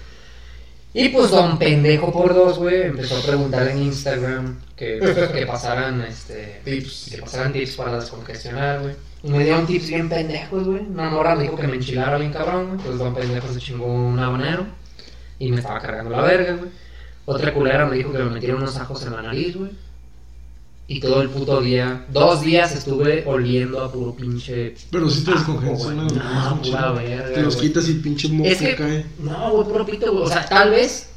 Y pues don pendejo por dos, güey, empezó a preguntar en Instagram que, que pasaran, este, Tips. que pasaran tips para descongestionar, güey. Y me dieron tips bien pendejos, güey. Una morra me dijo que me enchilara bien cabrón, güey. Pues don pendejo se chingó un habanero y me estaba cargando la verga, güey. Otra culera me dijo que me metiera unos ajos en la nariz, güey. Y todo el puto día, dos días estuve oliendo a puro pinche Pero si te Ah, descongestiona, güey, güey. no, es pura verga, Te los quitas y pinche moco Es que, cae. no, güey, puro pito, güey. O sea, tal vez,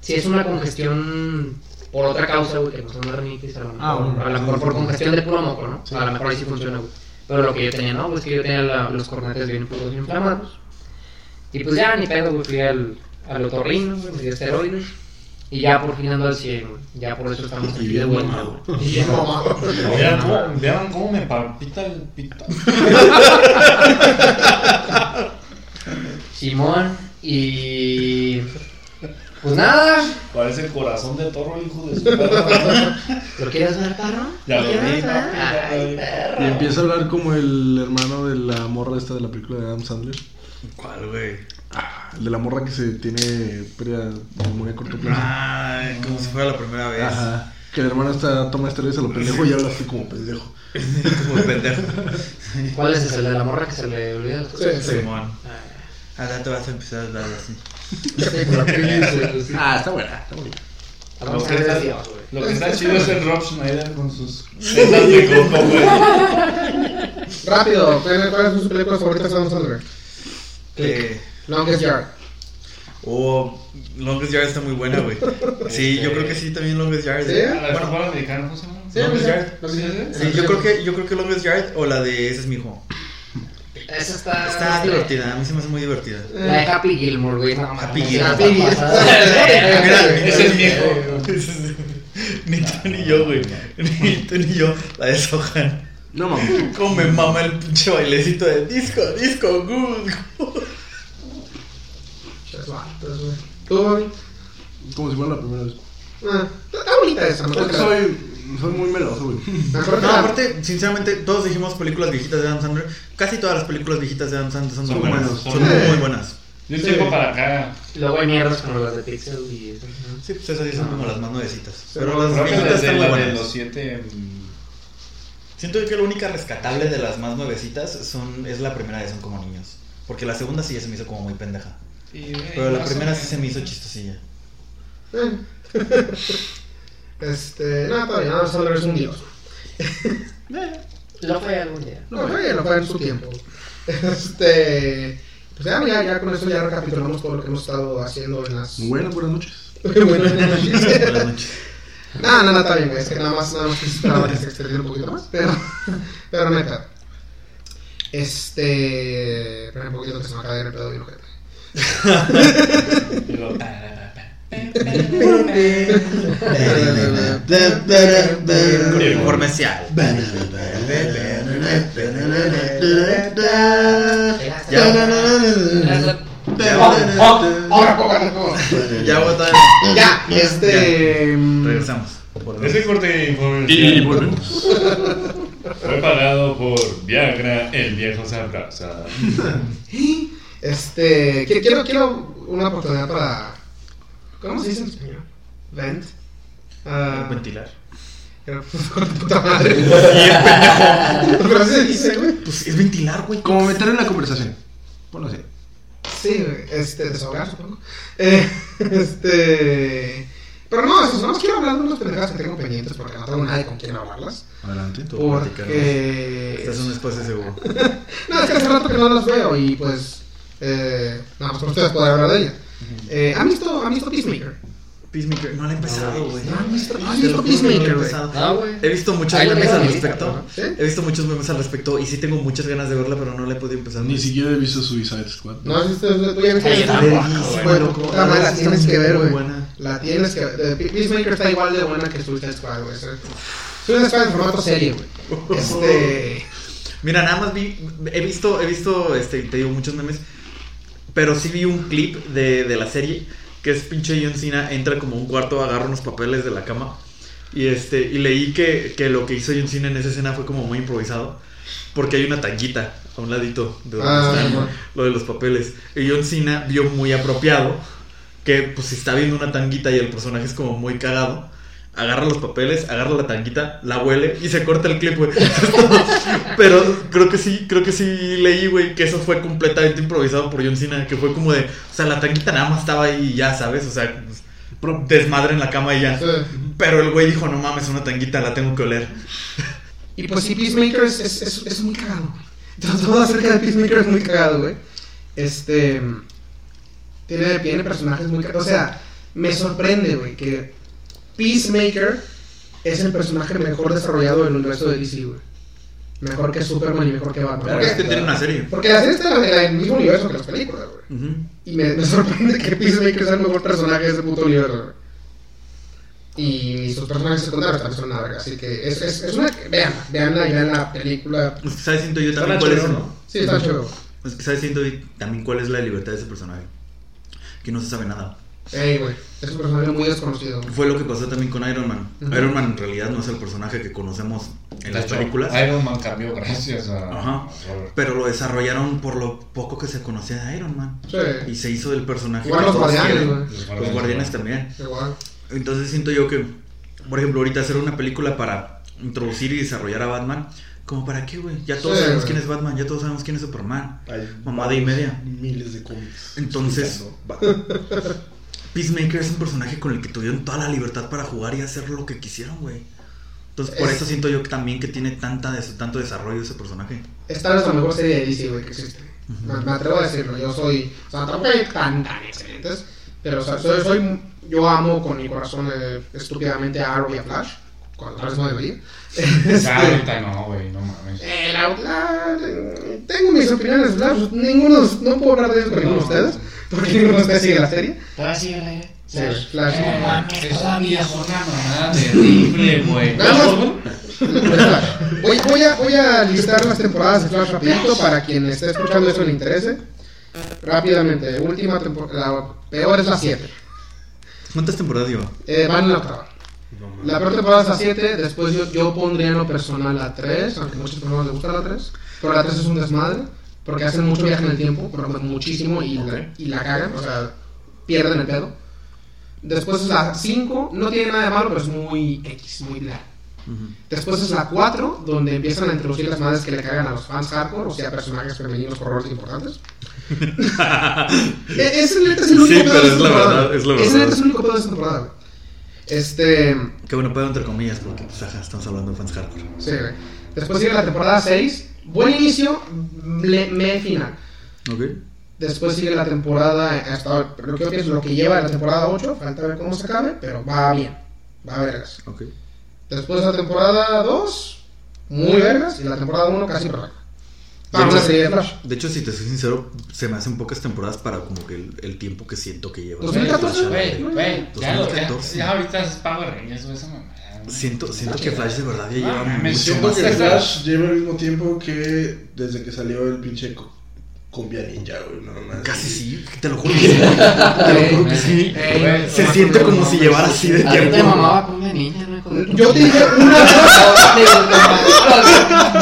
si es una congestión por otra causa, güey, que no son rinitis, a lo mejor, Ah, bueno. a lo mejor por congestión de puro moco, ¿no? A lo mejor ahí sí funciona, güey. Pero lo que yo tenía, no, pues que yo tenía la- los cornetes bien putos bien inflamados. Y pues ya, ni pedo, güey, fui al, al otorrino, güey, me dio esteroides. Y ya por fin ando al 100, güey. Ya por eso estamos aquí de vuelta, güey. Y Vean cómo, vean cómo me palpita el pito. Simón, y. Pues nada, Parece el corazón de toro, hijo de su perra. ¿lo quieres ver, perro? Ya lo vi, quieres ver? papi, ya lo Ay, vi. perro. Y empieza a hablar como el hermano de la morra esta de la película de Adam Sandler. ¿Cuál, güey? Ah, el de la morra que se tiene pérdida de memoria a corto plazo. Ay, como si fuera la primera vez. Ajá. Que el hermano está toma esteroides a lo pendejo y habla así como pendejo. como pendejo. ¿Cuál es ese? ¿El de la morra que se le olvida las cosas? Sí. Simón. Ahora te vas a empezar a hablar así. Ah, está buena, está buena. Vamos Lo a que está-. Lo que está chido es el Rob Schneider con sus setas de coco, güey. Rápido, ¿cuáles cuáles son sus películas favoritas de Adam Sandler? Eh, Longest Yard. oh, Longest Yard está muy buena, güey. Sí, yo creo que sí, también Longest Yard. ¿Sí? Ah, La de Bueno, fútbol americano, ¿cómo se llama? Sí, Longest Yard. sí, Sí, yo creo que yo creo que Longest Yard o la de ese es mi hijo. Esa está. Está divertida, a mí se me hace muy divertida. La de Happy Gilmore, güey. No, Happy Gilmore. Ese es mi hijo. Ni tú ni yo, güey. Ni tú ni yo la deshojan. No mames. Como me mama el pinche bailecito de disco, disco, good. Chas vatos, güey. ¿Tú, Bobby? Como si fuera la primera vez. Ah, está bonita esa, que soy, soy muy meloso, güey. Que No, la- aparte, sinceramente, todos dijimos películas viejitas de Adam Sandler. Casi todas las películas viejitas de Adam Sandler son, Son muy buenas. buenas, Son son muy, buenas. muy buenas. De un tiempo para acá. Luego hay mierdas como las de Pixel y eso. Sí, pues esas sí son como las más nuevecitas. Pero Creo las que viejitas desde están muy la de buenas. los siete. mm, Siento que la única rescatable de las más nuevecitas son, es la primera de Son como niños. Porque la segunda sí ya se me hizo como muy pendeja. y, Pero la primera sí se me hizo chistosilla. Eh. Este, no, todavía Adam Sandler es un dios. Lo fue algún día. No, fue, lo fue en su tiempo. Este, pues ya, ya, ya con eso ya recapitulamos todo lo que hemos estado haciendo en las. Bueno, buenas noches. Bueno, en las Buenas noches. No, no, no, está bien, güey. Es que nada más, nada más que esperaba que se extendiera un poquito más. Pero, pero no hay pedo. Este. Espera un poquito que se me acaba de ir el pedo ta. El comercial. Poco. Ya. Ya, este. Regresamos. Ese corte Y volvemos. fue pagado por Viagra, el viejo sabroso. Este. qui- Quiero, quiero una oportunidad para. ¿Cómo se dice en español? Vent. Ah, Ventilar. puta madre. Pero así se dice, güey. Pues es ventilar, güey. Como meter en la conversación. Ponlo así. Sí, güey, este, desahogar, supongo. Eh, este. Pero no, eso, no quiero hablar de unas pendejadas que tengo pendientes porque no tengo nadie con quien hablarlas. Adelante. Porque. Este es un espacio seguro. No, es que hace rato que no las veo y pues. Eh, nada más por ustedes poder hablar de ella. Eh, ¿Han visto, ¿Han visto Peacemaker? Peacemaker, no la he empezado, güey. No, han visto, no no la he Peacemaker, güey. No, güey. He visto muchos memes al respecto. ¿no? He visto muchos memes al respecto y sí tengo muchas ganas de verla, pero no la he podido empezar. Ni siquiera he visto Suicide Squad. No puta madre, la tienes que ver, güey. La tienes que ver. Pe- Peacemaker está igual de buena que Suicide Squad, güey. Suicide Squad en formato serie, güey. Este. Mira, nada más vi, he visto, he visto, este, te digo, muchos memes, pero sí vi un clip de, de la serie, que es pinche John Cena, entra como un cuarto, agarra unos papeles de la cama, y este, y leí que, que lo que hizo John Cena en esa escena fue como muy improvisado, porque hay una tanguita a un ladito de donde Ah, está no. lo de los papeles, y John Cena vio muy apropiado que pues si está viendo una tanguita y el personaje es como muy cagado, agarra los papeles, agarra la tanguita, la huele y se corta el clip, güey. Pero creo que sí, creo que sí leí, güey, que eso fue completamente improvisado por John Cena, que fue como de, o sea, la tanguita nada más estaba ahí y ya, ¿sabes? O sea, pues, desmadre en la cama y ya. Sí. Pero el güey dijo, no mames, una tanguita, la tengo que oler. Y pues sí, Peacemaker es, es, es, es muy cagado. güey. Todo acerca de Peacemaker es muy cagado, güey. Este. Tiene, tiene personajes muy cagados. O sea, me sorprende, güey, que Peacemaker es el personaje mejor desarrollado del universo de DC, güey. Mejor que Superman y mejor que Batman. Pero ¿Por es qué? que tiene una serie. Porque la serie está en el- mismo universo que las películas, güey. Y me, me sorprende que Peacemaker sea el mejor personaje de ese puto universo, güey. Y sus personajes secundarios también son una verga. Así que es, es, es una. Vean, veanla y vean la película. Es que, ¿sabes? Siento yo también cuál es... ¿no? Sí, está chido. Es que, ¿sabes? Siento yo también cuál es la libertad de ese personaje. Que no se sabe nada. Ey, güey. Es un personaje muy desconocido. Fue lo que pasó también con Iron Man. Iron Man en realidad no es el personaje que conocemos en las hecho, películas. Iron Man cambió gracias a. Ajá. Pero lo desarrollaron por lo poco que se conocía de Iron Man. Y Sí. se hizo del personaje. Igual los guardianes, güey. Los guardianes también. Igual. Entonces siento yo que, por ejemplo, ahorita hacer una película para introducir y desarrollar a Batman, ¿como para qué, güey? Ya todos Sí, sabemos güey. quién es Batman, ya todos sabemos quién es Superman. Hay Mamada y media. Miles de cómics. Entonces- explicando. Va. Peacemaker es un personaje con el que tuvieron toda la libertad para jugar y hacer lo que quisieron, güey. Entonces, por Es- eso siento yo que también que tiene tanta des- tanto desarrollo ese personaje. Esta es la mejor serie de DC, güey, que existe. me, me atrevo a decirlo. Yo soy. O sea, tampoco hay tan, tan excelentes. Pero, o sea, soy, soy- yo amo con mi corazón eh, estúpidamente a Arrow y a Flash. Cuando tal vez no debería. Este, Ah, ahorita no, güey, no mames. Eh, la- la- tengo mis opiniones, Flash. Ninguno, no puedo hablar de eso con ninguno de ustedes, porque ninguno de ustedes sigue la serie. ¿Todavía sigue al aire? Sí, Flash. No mames, todavía es una mamada terrible, güey. Flash. Voy, voy, a, voy a listar las temporadas de Flash rapidito para quien esté escuchando eso le interese. Rápidamente, última temporada, la peor es la 7. ¿Cuántas temporadas lleva? Eh, van en la octava. No. La peor temporada es la 7, después yo, yo pondría en lo personal la 3, aunque a muchas personas les gusta la 3, pero la 3 es un desmadre, porque hacen mucho viaje en el tiempo, pero muchísimo, y, la, y la cagan, o sea, pierden el pedo. Después es la 5, no tiene nada de malo, pero es muy X, muy bla. Después es la 4, donde empiezan a introducir las madres que le cagan a los fans hardcore, o sea, personajes femeninos con roles importantes. E- Ese neta es el único Sí, pedo pero de es la verdad, es la verdad. neta es el único pedo de esta temporada. Este. Qué bueno, pedo entre comillas, porque pues, ajá, estamos hablando de fans hardcore. Sí, güey. Después sigue la temporada 6. Buen inicio, me, me final. ¿Ok? Después sigue la temporada, hasta lo que pienso, lo que lleva de la temporada 8, falta ver cómo se acabe, pero va bien, va a vergas. Ok. Después la temporada 2, muy vergas, y la temporada 1 casi perfecta. De hecho- serie de Flash. De hecho, si te soy sincero, se me hacen pocas temporadas para como que el, el tiempo que siento que lleva. 2014, Flash. Güey, güey, ya, lo- ya, 2014. ya ahorita es Power Rangers, güey, esa mamada. Siento, siento que Flash de verdad ya lleva Ah, me mucho Siento más que tiempo. Flash lleva el mismo tiempo que desde que salió el pinche cumbia ninja, güey, nada más. Casi sí, te lo juro que sí. Te lo juro que sí. Ey, Se no, siente no, como no, si llevara así de A ti te tiempo. mamaba hijo de- Yo te dije una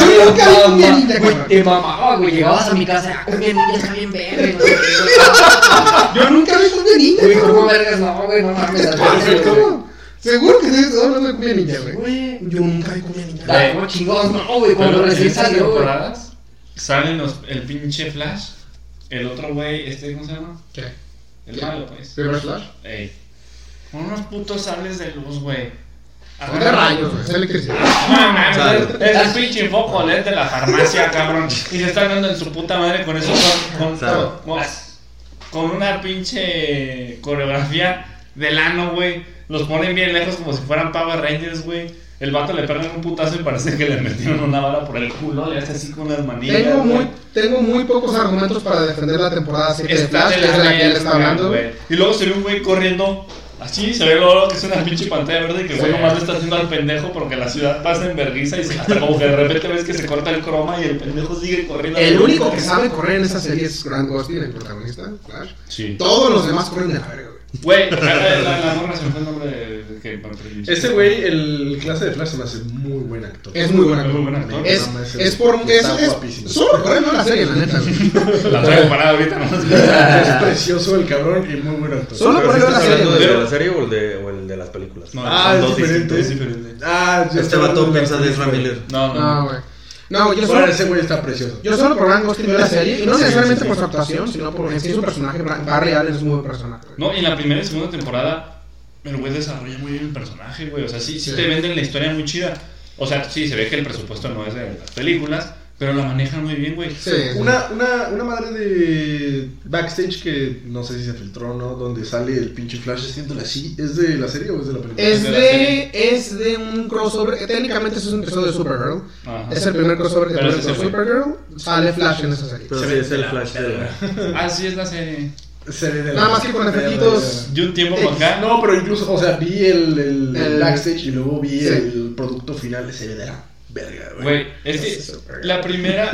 Yo nunca vi cumbia ninja, Güey. Te mamaba, güey. Llegabas a mi casa, ah, cumbia ninja está bien qué, Yo nunca vi cumbia ninja, Güey. ¿cómo vergas? No, güey, no mames. Seguro que estás hablando de cumbia ninja, güey. Güey. Yo nunca vi cumbia ninja. Ay, ¿Cómo chingados? No, güey, cuando recién salió, güey. temporadas salen los, el pinche Flash, el otro güey, este, ¿cómo se llama? ¿Qué? El ¿Qué? malo, pues. ¿Reverse Flash? Ey. Con unos putos sables de luz, güey. Son de rayos, güey. Es electricidad. Claro. es el pinche foco LED de la farmacia, cabrón. Y se están dando en su puta madre con eso, con, con, con, con una pinche coreografía del ano, güey. Los ponen bien lejos como si fueran Power Rangers, güey. El vato le pegan un putazo y parece que le metieron una bala por el culo. Le hace así con las manillas. Tengo muy, tengo muy pocos argumentos para defender la temporada 7 de Está Flash, que es de la que él está hablando. güey. Y luego se ve un güey corriendo. Así se ve luego que es una pinche pantalla verde que el güey nomás le está haciendo al pendejo porque la ciudad pasa en vergüenza y se- hasta como que de repente ves que se corta el croma y el pendejo sigue corriendo. El único que sabe correr en esa serie es Grant Gustin, el protagonista, Flash. Sí. Todos los demás corren de la verga, güey. Güey, la, la, la morra se me fue el nombre de, de- que. Ese güey, el clase de Flash se me hace muy buen actor. Es muy buena. Muy buen actor. Es, ese es por. Es, está es, guapísimo. solo por él no la serie, la neta. La traigo parada ahorita, ¿no? Es precioso el cabrón y muy buen actor. Solo por eso ¿sí la ¿Estás serie, hablando de la serie o el de, o el de las películas? No, Ah, es diferente. es diferente. Ah, yo Este vato piensa de la Ezra. Miller. No, no. No, güey. No, yo solo, ese güey está precioso. yo solo por Ryan Gosling veo la serie, y no necesariamente por su actuación, sino por en sí su personaje. Barry Allen es un buen personaje. No, y en la primera y segunda temporada, el güey desarrolla muy bien el personaje, güey. O sea, sí, sí Sí. te venden la historia muy chida. O sea, sí, se ve que el presupuesto no es de las películas, pero la manejan muy bien, güey. Sí. Una, una, una madre de backstage que no sé si se filtró o no, donde sale el pinche Flash haciéndole así. ¿Es de la serie o es de la película? Es de de, serie. es de un crossover, técnicamente es un episodio de Supergirl. Ajá. Es el primer crossover que con. Supergirl. Sale Flash en esa serie. Pero Se sí, ve es el la Flash de la... Ah, sí, es la serie. Serie de Nada la- más que con de efectitos. De un tiempo para acá. No, pero incluso, o sea, vi el, el, el El- backstage y luego vi Sí. el producto final. Se ve de la verga, güey. Güey, es que la primera,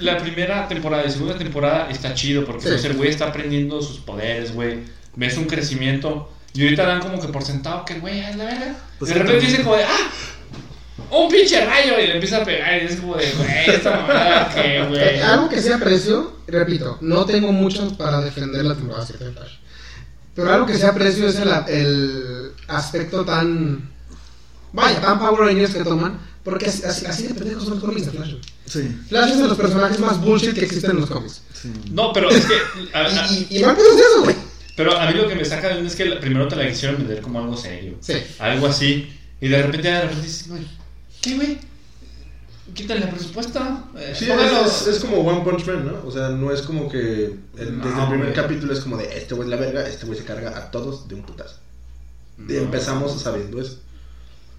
la primera temporada y segunda temporada está chido porque Sí. pues, el güey está aprendiendo sus poderes, güey. Ves un crecimiento. Y ahorita dan como que por sentado que el güey es la verga. Pues de repente también- dice como de, ¡ah! ¡Un pinche rayo! Y le empieza a pegar. Y es como de, güey, esta mamada que, güey. Algo que sí aprecio, repito, no tengo mucho para defender la temporada 7 de Flash. Pero algo que sí aprecio es el, el aspecto tan. Vaya, tan Power Rangers que toman. Porque así, así, así de pendejos son los cómics de Flash. Sí, Flash es de los personajes más bullshit que existen en los cómics. sí. No, pero es que. a- a- Y, y, y es eso, güey. pero a mí lo que me saca de es que la- primero te la quisieron vender como algo serio. Sí. Algo así. Y de repente, de repente dices, güey, ¿qué, güey? Quítale el presupuesto. eh, Sí, es, es, es como One Punch Man, ¿no? O sea, no es como que el- No, desde el primer capítulo es como de este güey es la verga, este güey se carga a todos de un putazo. Y No. empezamos sabiendo eso.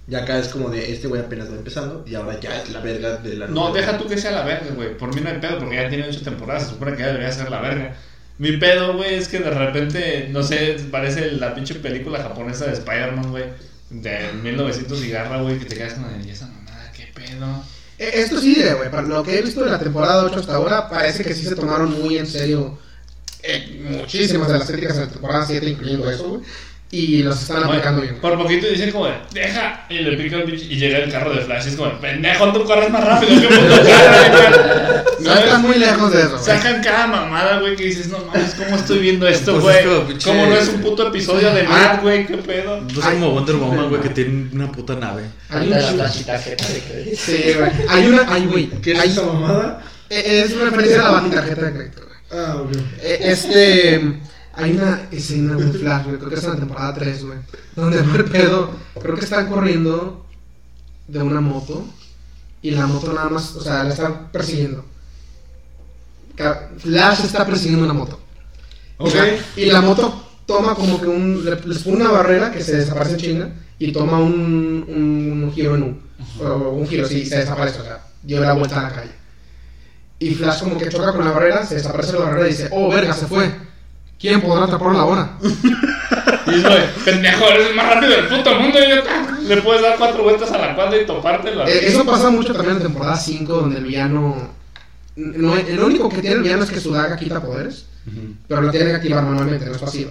Y acá es como de este güey apenas va empezando y ahora ya es la verga de la No, deja tú que sea la verga, güey. Por mí no hay pedo, porque ya tiene ocho temporadas. Se supone que ya debería ser la verga. Mi pedo, güey, es que de repente, no sé, parece la pinche película japonesa de Spider-Man, güey. De 1900 y garra, güey, que te quedas con la de "¿Y esa mamada, qué pedo. Eh, Esto sí, güey, para lo que he visto de la temporada 8 hasta ahora, parece que sí se tomaron muy en serio eh, muchísimas de las críticas de la temporada 7, incluyendo eso, güey. Y los están aplicando bien. Por poquito dicen como de, deja, y le pica el y llega el carro de Flash, y es como, pendejo, tú corres más rápido que puto carro, güey". No están muy lejos de eso, güey. Sacan cada mamada, güey, que dices, no mames, ¿cómo estoy viendo esto, Pues güey? es como pinche- ¿Cómo no es un puto episodio de Mad, güey? ¿Qué pedo? No es como Wonder Woman, güey, que tiene una puta nave. Hay un de crédito. Sí, güey. Hay una, hay, güey. ¿Qué es esa mamada? eh, Es una referencia a la tarjeta de crédito, güey. Ah, ok. Eh, Este. Hay una escena de Flash, güey. Creo que es en la temporada 3, güey. Donde mal pedo. Creo que están corriendo de una moto. Y la moto nada más. O sea, la están persiguiendo. Flash está persiguiendo una moto. Y Ok. la- Y la moto toma como que un. le- Les pone una barrera que se desaparece en chinga. Y toma un, un, un giro en U. O un giro, sí, se desaparece. O sea, dio la vuelta a la calle. Y Flash como que choca con la barrera, se desaparece la barrera y dice, oh, verga, se fue. ¿Quién podrá atraparlo ahora? Y es güey, pendejo, eres el más rápido del puto mundo, idiota. Le puedes dar cuatro vueltas a la cuadra y topártela. Eh, eso pasa mucho también en temporada 5, donde el villano... No, el único que tiene el villano es que su daga quita poderes, Ujú. pero lo tiene que activar manualmente, no es pasiva.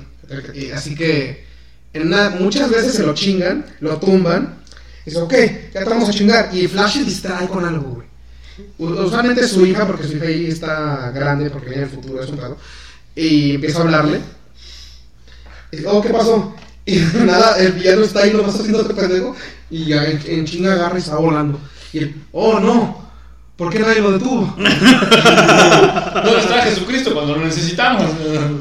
Y Así que en una- muchas veces se lo chingan, lo tumban, y dice, ok, ya te vamos a chingar. Y Flash se distrae con algo, güey. Usualmente su hija, porque su hija ahí está grande, porque viene el futuro, es un pedo. Y empieza a hablarle. Y oh, ¿qué pasó? Y nada, el villano está ahí nomás haciendo este pendejo. Y en, en chinga agarra y está volando. Y él, oh no, ¿por qué nadie lo detuvo? ¿Dónde está Jesucristo cuando lo necesitamos?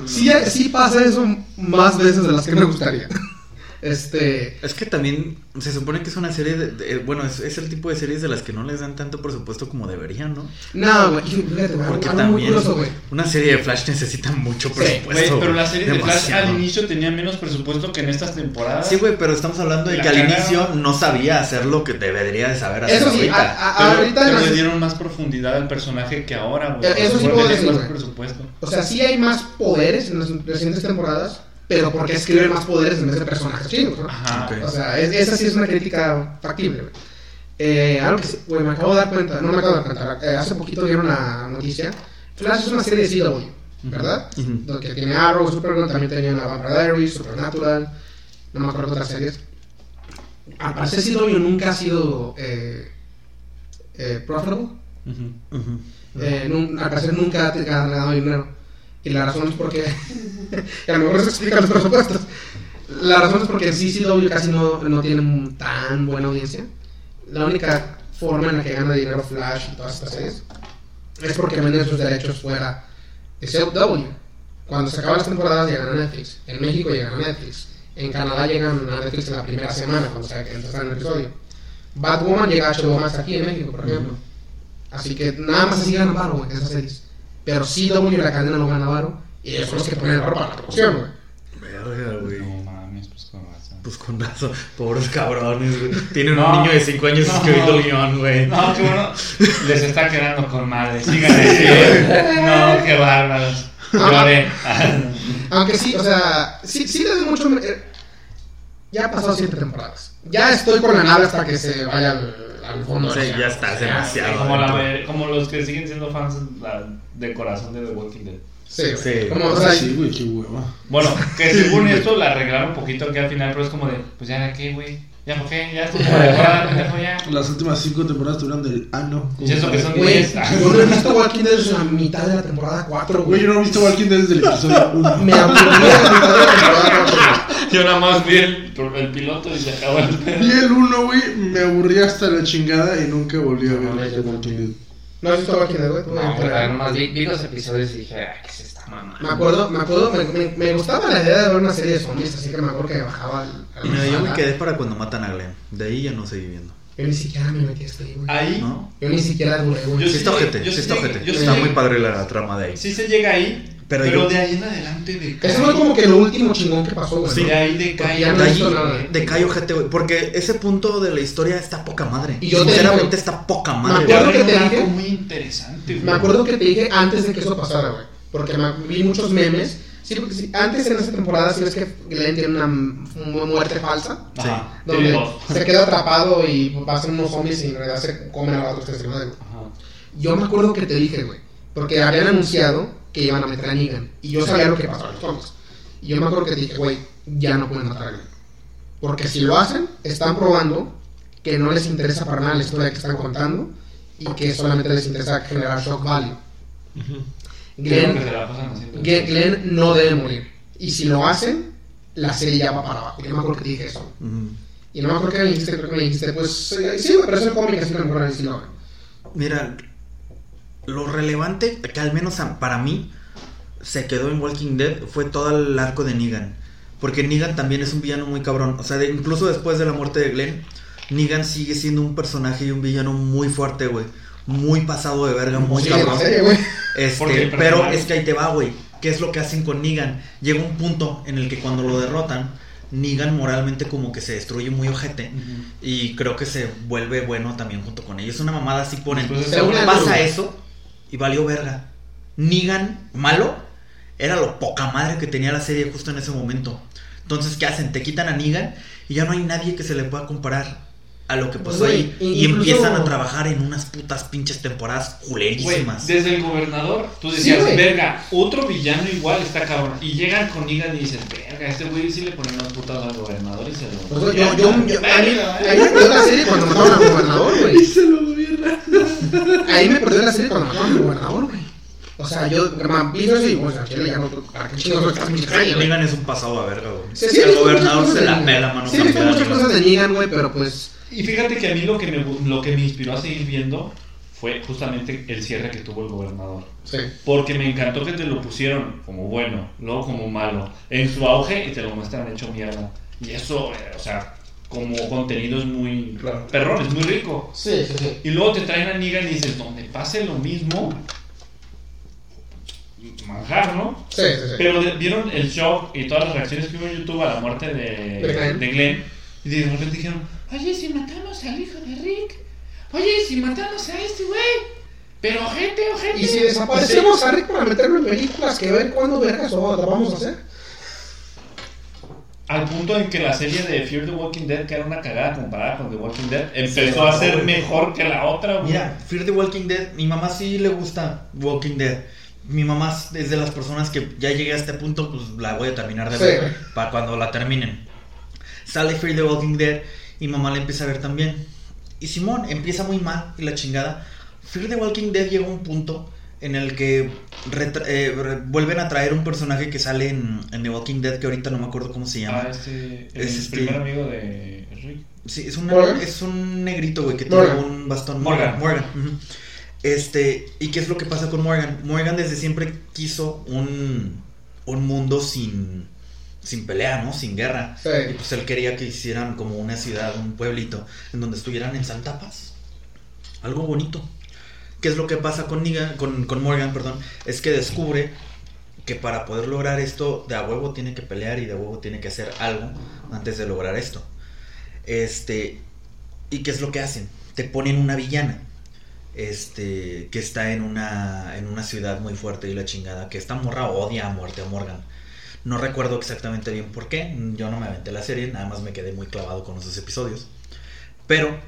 Sí, sí pasa eso más veces de las que me gustaría. Este. Es que también se supone que es una serie de, de- bueno, es, es el tipo de series de las que no les dan tanto presupuesto como deberían, ¿no? No, güey, Porque algo muy también curioso, una serie de Flash necesita mucho Sí, presupuesto. Pero la serie de Flash al inicio tenía menos presupuesto que en estas temporadas. Sí, güey, pero estamos hablando de La que al inicio no sabía hacer lo que debería de saber hacer Eso sí, ahorita. a- a- Pero, ahorita en pero las- le dieron más profundidad al personaje que ahora, güey. Eso sí puedo decir, más presupuesto. O sea, sí hay más poderes en las recientes temporadas, pero porque escriben más poderes en vez de personajes chidos, ¿no? Ajá. O sea, es- esa sí es una crítica factible, güey. Eh, algo que, sí- güey, me acabo de dar cuenta, no me acabo de dar cuenta, eh, hace poquito dieron una noticia. Flash es una serie de CW, ¿verdad? Donde tiene Arrow, Supergirl, también tenía la Vampire Diaries, Supernatural, no me acuerdo de otras series. al parecer CW nunca ha sido eh, eh, profitable. Eh, nun- al parecer nunca ha ganado dinero. Y la razón es porque. y a lo mejor eso explica los presupuestos. La razón es porque en CCW casi no, no tiene tan buena audiencia. La única forma en la que gana dinero Flash y todas estas series es porque venden sus derechos fuera de CW. Cuando se acaban las temporadas llegan a Netflix. En México llegan a Netflix. En Canadá llegan a Netflix en la primera semana cuando se empieza el episodio. Batwoman llega a HBO Max aquí en México, por ejemplo. Así que nada más así ganan güey, esas series. Pero CW y la cadena no gana varo. Y ellos son los que ponen el varo para la producción, güey. Verga, güey. No mames, pues con razón. Pues con razón, pobres cabrones, güey. Tienen No, un niño de 5 años no. escribiendo el guion, güey. No, qué bueno. Les está quedando con madre. Sigan. No, qué bárbaros. Lloré. Aunque sí, o sea, sí, sí le doy mucho. eh, Ya ha pasado siete temporadas. Ya estoy con la nave hasta que se vaya al, al fondo. Sí, ya está, es demasiado. como, la, adentro. como los que siguen siendo fans la- de corazón de The Walking Dead. Sí. Sí. Como, o sea, sí, güey, qué hueva. Bueno, que según esto la arreglaron un poquito aquí al final, pero es como de, pues ya de qué, güey. Ya por qué, ya estuvo la temporada, pendejo, ya. Las últimas cinco temporadas tuvieron del ano. Y eso que son Güey, diez. yo no he visto Walking Dead desde la mitad de la temporada 4, Güey, yo no he visto Walking Dead desde el episodio 1. Me aburrí de la mitad de la temporada 4. Yo nada más vi el, el piloto y se acabó el pedo. Vi el 1, güey, me aburrí hasta la chingada y nunca volví a ver Walking Dead. ¿No has visto Walking Dead, güey? No, pero nomás vi, vi los episodios y dije, ay, ¿qué es esta mamá? Me acuerdo, me acuerdo, me, me, me gustaba la idea de ver una serie de zombies, así que me acuerdo que bajaba al, al Mira, yo me quedé para cuando matan a Glenn. De ahí ya no seguí viendo. Yo ni siquiera me metí hasta ahí, güey. Ahí, ¿No? Yo ni siquiera duré, güey. Sí sí está ojete, sí está ojete. Está muy padre la trama de ahí. sí se llega ahí, Pero pero, yo- de ahí en adelante de Eso fue como que lo último chingón que pasó, güey. Sí, ¿no? de ahí decae. ya no De ahí decae ojete, güey. Porque ese punto de la historia está poca madre. Y yo Sinceramente digo- está poca Me madre. acuerdo güey. que te algo dije- muy interesante, güey. Me acuerdo que te dije antes de que eso pasara, güey. Porque me, vi muchos memes. Sí, porque sí, antes en esa temporada, si ves que Glenn tiene una, muerte falsa. Donde se queda atrapado y pasan unos zombies y en realidad se comen a los otros que se. Yo me acuerdo que te dije, güey. Porque habían anunciado que iban a meter a Negan. Y yo sabía lo que pasó a los zombies. Y yo me acuerdo que te dije, güey, ya no pueden matar a Glenn. Porque si lo hacen, están probando que no les interesa para nada la historia que están contando y que solamente les interesa generar shock value. ¿Qué es lo que Glenn? Glenn, Glenn no debe morir. Y si lo hacen, la serie ya va para abajo. Yo me acuerdo que te dije eso. Y no me acuerdo que me dijiste, creo que me dijiste, pues eh, sí, pero es el cómic, así que mejor ahí sí lo. Mira, lo relevante que al menos para mí se quedó en Walking Dead fue todo el arco de Negan. Porque Negan también es un villano muy cabrón. O sea, de- incluso después de la muerte de Glenn, Negan sigue siendo un personaje y un villano muy fuerte, güey. Muy pasado de verga, muy Sí, cabrón. serie, güey. Este, pero es que ahí te va, güey. ¿Qué es lo que hacen con Negan? Llega un punto en el que cuando lo derrotan, Negan moralmente como que se destruye muy ojete. Y creo que se vuelve bueno también junto con ellos. Es una mamada así ponen. El- Pasa eso y valió verga. Negan, malo, era lo poca madre que tenía la serie justo en ese momento. Entonces, ¿qué hacen? Te quitan a Negan y ya no hay nadie que se le pueda comparar a lo que pasó ahí. Y incluso- empiezan a trabajar en unas putas pinches temporadas culerísimas. desde el gobernador, tú decías, verga, otro villano igual está cabrón. Y llegan con Negan y dices, verga, este güey sí le ponen unas putas al gobernador y se lo. Pues, yo, yo, yo- a mí, a mí me perdió la serie cuando mataron al gobernador, güey. se lo gobierna. Ahí me perdió la serie cuando mataron al gobernador, güey. O sea, yo, eso y, pues, a Chile ya no, ¿para qué chingados estás muy extraño, güey? Negan es un pasado a verga, güey. Sí, el gobernador se la pela, mano. Sí, he visto cambiada, muchas cosas de Negan, güey, pero pues... Y fíjate que a mí lo que, me, lo que me inspiró a seguir viendo fue justamente el cierre que tuvo el gobernador. Sí. Porque me encantó que te lo pusieron como bueno, luego como malo, en su auge y te lo muestran hecho mierda. Y eso, eh, o sea, como contenido es muy Claro. perrón, es muy rico. Sí, sí, sí. Y luego te traen a Negan y dices, donde pase lo mismo, manjar, ¿no? Sí, sí, sí. Pero vieron el shock y todas las reacciones que hubo en YouTube a la muerte de, de Glenn. Y de repente dijeron, oye, si matamos al hijo de Rick. Oye, si matamos a este güey. Pero gente, gente. Y si desaparecemos a Rick para meterlo en películas, que ver cuándo vergas o la vamos a hacer. Al punto en que la serie de Fear the Walking Dead, que era una cagada comparada con The Walking Dead, empezó a ser mejor que la otra. güey. Mira, Fear the Walking Dead, mi mamá sí le gusta Walking Dead. Mi mamá es de las personas que ya llegué a este punto, pues la voy a terminar de Sí. ver para cuando la terminen. Sale Fear the Walking Dead Y mamá la empieza a ver también. Y Simón empieza muy mal y la chingada. Fear the Walking Dead llega a un punto en el que eh, vuelven a traer un personaje que sale en, en The Walking Dead que ahorita no me acuerdo cómo se llama. Ah, este. El Es este- primer amigo de Rick. Sí, es un, es un negrito, güey, que tiene un bastón. Morgan. Morgan. Este, ¿y qué es lo que pasa con Morgan? Morgan desde siempre quiso un, un mundo sin, sin pelea, ¿no? Sin guerra. Sí. Y pues él quería que hicieran como una ciudad, un pueblito, en donde estuvieran en santa paz. Algo bonito. ¿Qué es lo que pasa con, con Morgan? Perdón, es que descubre que para poder lograr esto, de a huevo tiene que pelear y de a huevo tiene que hacer algo antes de lograr esto. Este, ¿y qué es lo que hacen? Te ponen una villana. Este, que está en una, en una ciudad muy fuerte y la chingada, que esta morra odia a muerte a Morgan. No recuerdo exactamente bien por qué, yo no me aventé la serie, nada más me quedé muy clavado con esos episodios. Pero,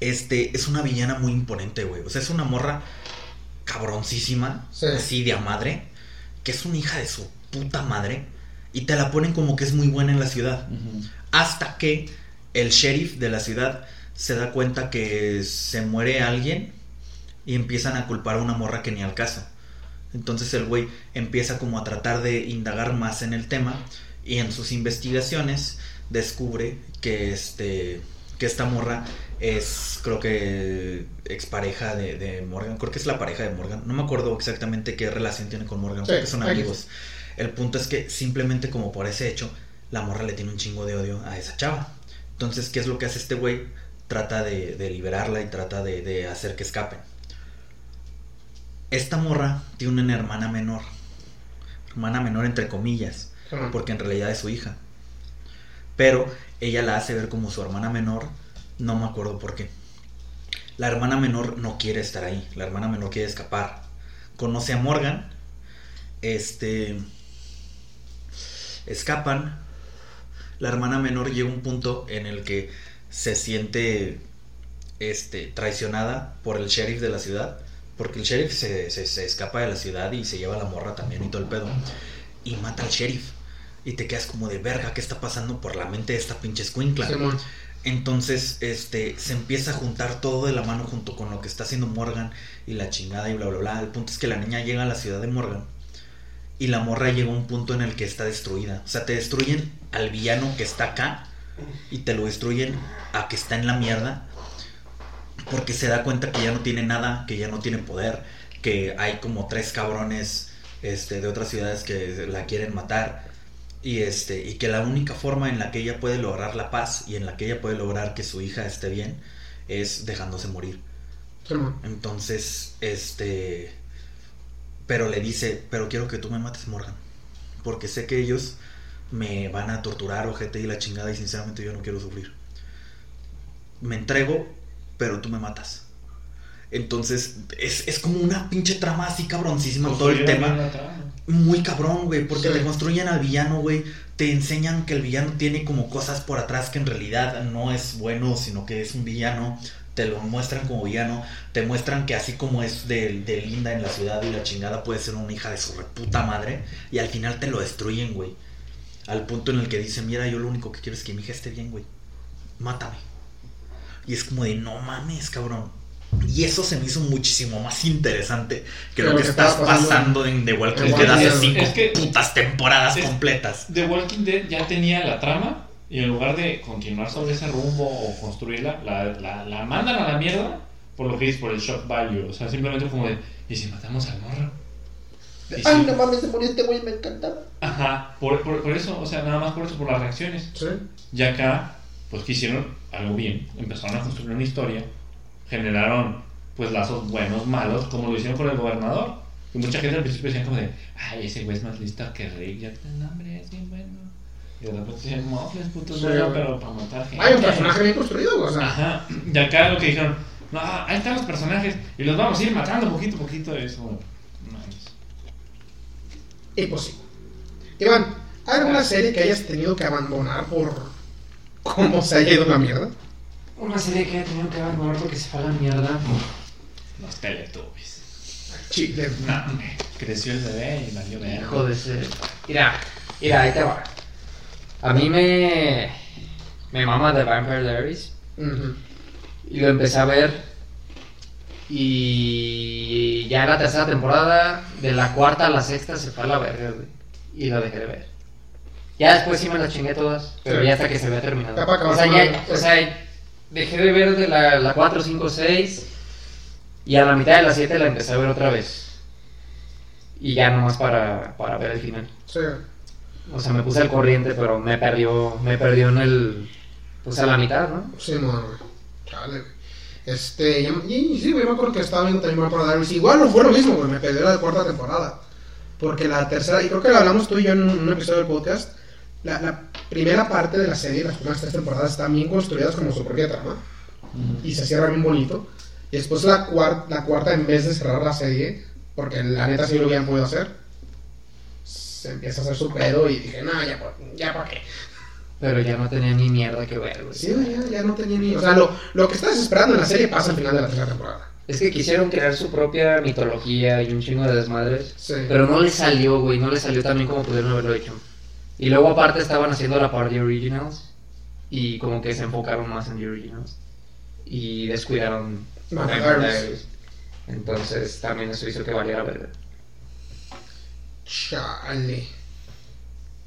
este, es una villana muy imponente, güey. O sea, es una morra cabroncísima, Sí. así de a madre, que es una hija de su puta madre, y te la ponen como que es muy buena en la ciudad. Hasta que el sheriff de la ciudad se da cuenta que se muere alguien y empiezan a culpar a una morra que ni al caso. Entonces el güey empieza como a tratar de indagar más en el tema y en sus investigaciones descubre que este que esta morra es creo que expareja de, de Morgan, creo que es la pareja de Morgan, no me acuerdo exactamente qué relación tiene con Morgan, Sí, porque son amigos. El punto es que simplemente como por ese hecho, la morra le tiene un chingo de odio a esa chava. Entonces, ¿qué es lo que hace este güey? Trata de, de liberarla y trata de, de hacer que escapen. Esta morra tiene una hermana menor. Hermana menor entre comillas, porque en realidad es su hija. Pero ella la hace ver como su hermana menor, no me acuerdo por qué. La hermana menor no quiere estar ahí, la hermana menor quiere escapar. Conoce a Morgan, este escapan. La hermana menor llega a un punto en el que se siente este traicionada por el sheriff de la ciudad, porque el sheriff se, se- se escapa de la ciudad y se lleva a la morra también y todo el pedo y mata al sheriff. Y te quedas como de verga, ¿qué está pasando por la mente de esta pinche escuincla? Entonces, este, se empieza a juntar todo de la mano junto con lo que está haciendo Morgan y la chingada y bla, bla, bla. El punto es que la niña llega a la ciudad de Morgan y la morra llega a un punto en el que está destruida. O sea, te destruyen al villano que está acá y te lo destruyen a que está en la mierda porque se da cuenta que ya no tiene nada, que ya no tiene poder, que hay como tres cabrones este, de otras ciudades que la quieren matar y este y que la única forma en la que ella puede lograr la paz y en la que ella puede lograr que su hija esté bien es dejándose morir. Entonces, este pero le dice, "Pero quiero que tú me mates, Morgan, porque sé que ellos me van a torturar, ojete y la chingada y sinceramente yo no quiero sufrir. Me entrego, pero tú me matas." Entonces, es, es como una pinche trama así cabroncísima todo el tema. Muy cabrón, güey, porque Sí. te construyen al villano, güey. Te enseñan que el villano tiene como cosas por atrás que en realidad no es bueno, sino que es un villano. Te lo muestran como villano. Te muestran que así como es de, de linda en la ciudad y la chingada puede ser una hija de su reputa madre. Y al final te lo destruyen, güey. Al punto en el que dice, mira, yo lo único que quiero es que mi hija esté bien, güey. Mátame. Y es como de, no mames, cabrón. Y eso se me hizo muchísimo más interesante que lo Lo que, que estás pasando pasando en The Walking Dead hace cinco Es que- putas temporadas es- completas. The Walking Dead ya tenía la trama y en lugar de continuar sobre ese rumbo o construirla, la, la, la mandan a la mierda por lo que es por el shock value. O sea, simplemente como de, ¿y si matamos al morro? Ay, si- no mames, se murió este güey, me encantaba. Ajá, por, por, por eso, o sea, nada más por eso, por las reacciones. Sí. Y acá, pues que hicieron algo bien, empezaron a construir una historia, generaron pues lazos buenos, malos, como lo hicieron con el gobernador. Y mucha gente al principio decían como de, ay, ese güey es más listo que Rick, ya el nombre es bien bueno. Y de repente decían, Mofles, puto, es Sí, bueno, pero para matar gente. Hay un personaje bien construido, güey, o sea. Ajá, y acá lo que dijeron, no, ahí están los personajes y los vamos a ir matando poquito a poquito. Eso, no mames. Y pues sí. Iván, ¿hay alguna serie que hayas tenido que abandonar por cómo se haya ido la mierda? Una serie que he tenido que abandonar porque se fue a la mierda. Los Teletubbies. Chile. No, creció el bebé y valió ver. Hijo de ser. Mira, mira, ahí te va. A mí me. me mama The Vampire Diaries. Y lo empecé a ver. Y ya la tercera temporada, de la cuarta a la sexta, se fue a la verga, güey. Y lo dejé de ver. Ya después sí me las chingué todas, pero Sí. ya hasta que se había terminado. Para o, sea, ya- la- o sea, dejé de ver de la, la 4, 5, 6. Y a la mitad de la 7 la empecé a ver otra vez. Y ya nomás para, para ver el final. Sí. O sea, me puse al corriente, pero me perdió, me perdió en el... Pues a la mitad, ¿no? Sí, güey. Chale, güey. Este, y, y sí, güey, me acuerdo que estaba viendo también Vampire Diaries. Igual no fue lo mismo, güey, me perdió la cuarta temporada. Porque la tercera, y creo que lo hablamos tú y yo en un, un episodio del podcast, la, la primera parte de la serie, las primeras tres temporadas, están bien construidas como su propia trama. Y se cierra bien bonito. Y después la, cuar- la cuarta, en vez de cerrar la serie, porque la neta sí lo hubieran podido hacer, se empieza a hacer su pedo y dije, no, ya, ya para qué. Pero ya no tenía ni mierda que ver, güey. Sí, ya, ya no tenía ni. O sea, lo, lo que estás esperando en la serie pasa al final de la tercera temporada. Es que quisieron crear su propia mitología y un chingo de desmadres. Sí. Pero no les salió, güey. No les salió tan bien como pudieron haberlo hecho. Y luego, aparte, estaban haciendo la parte de Originals. Y como que se enfocaron más en The Originals. Y descuidaron Diaries. Entonces, también eso hizo que valiera verga. Chale.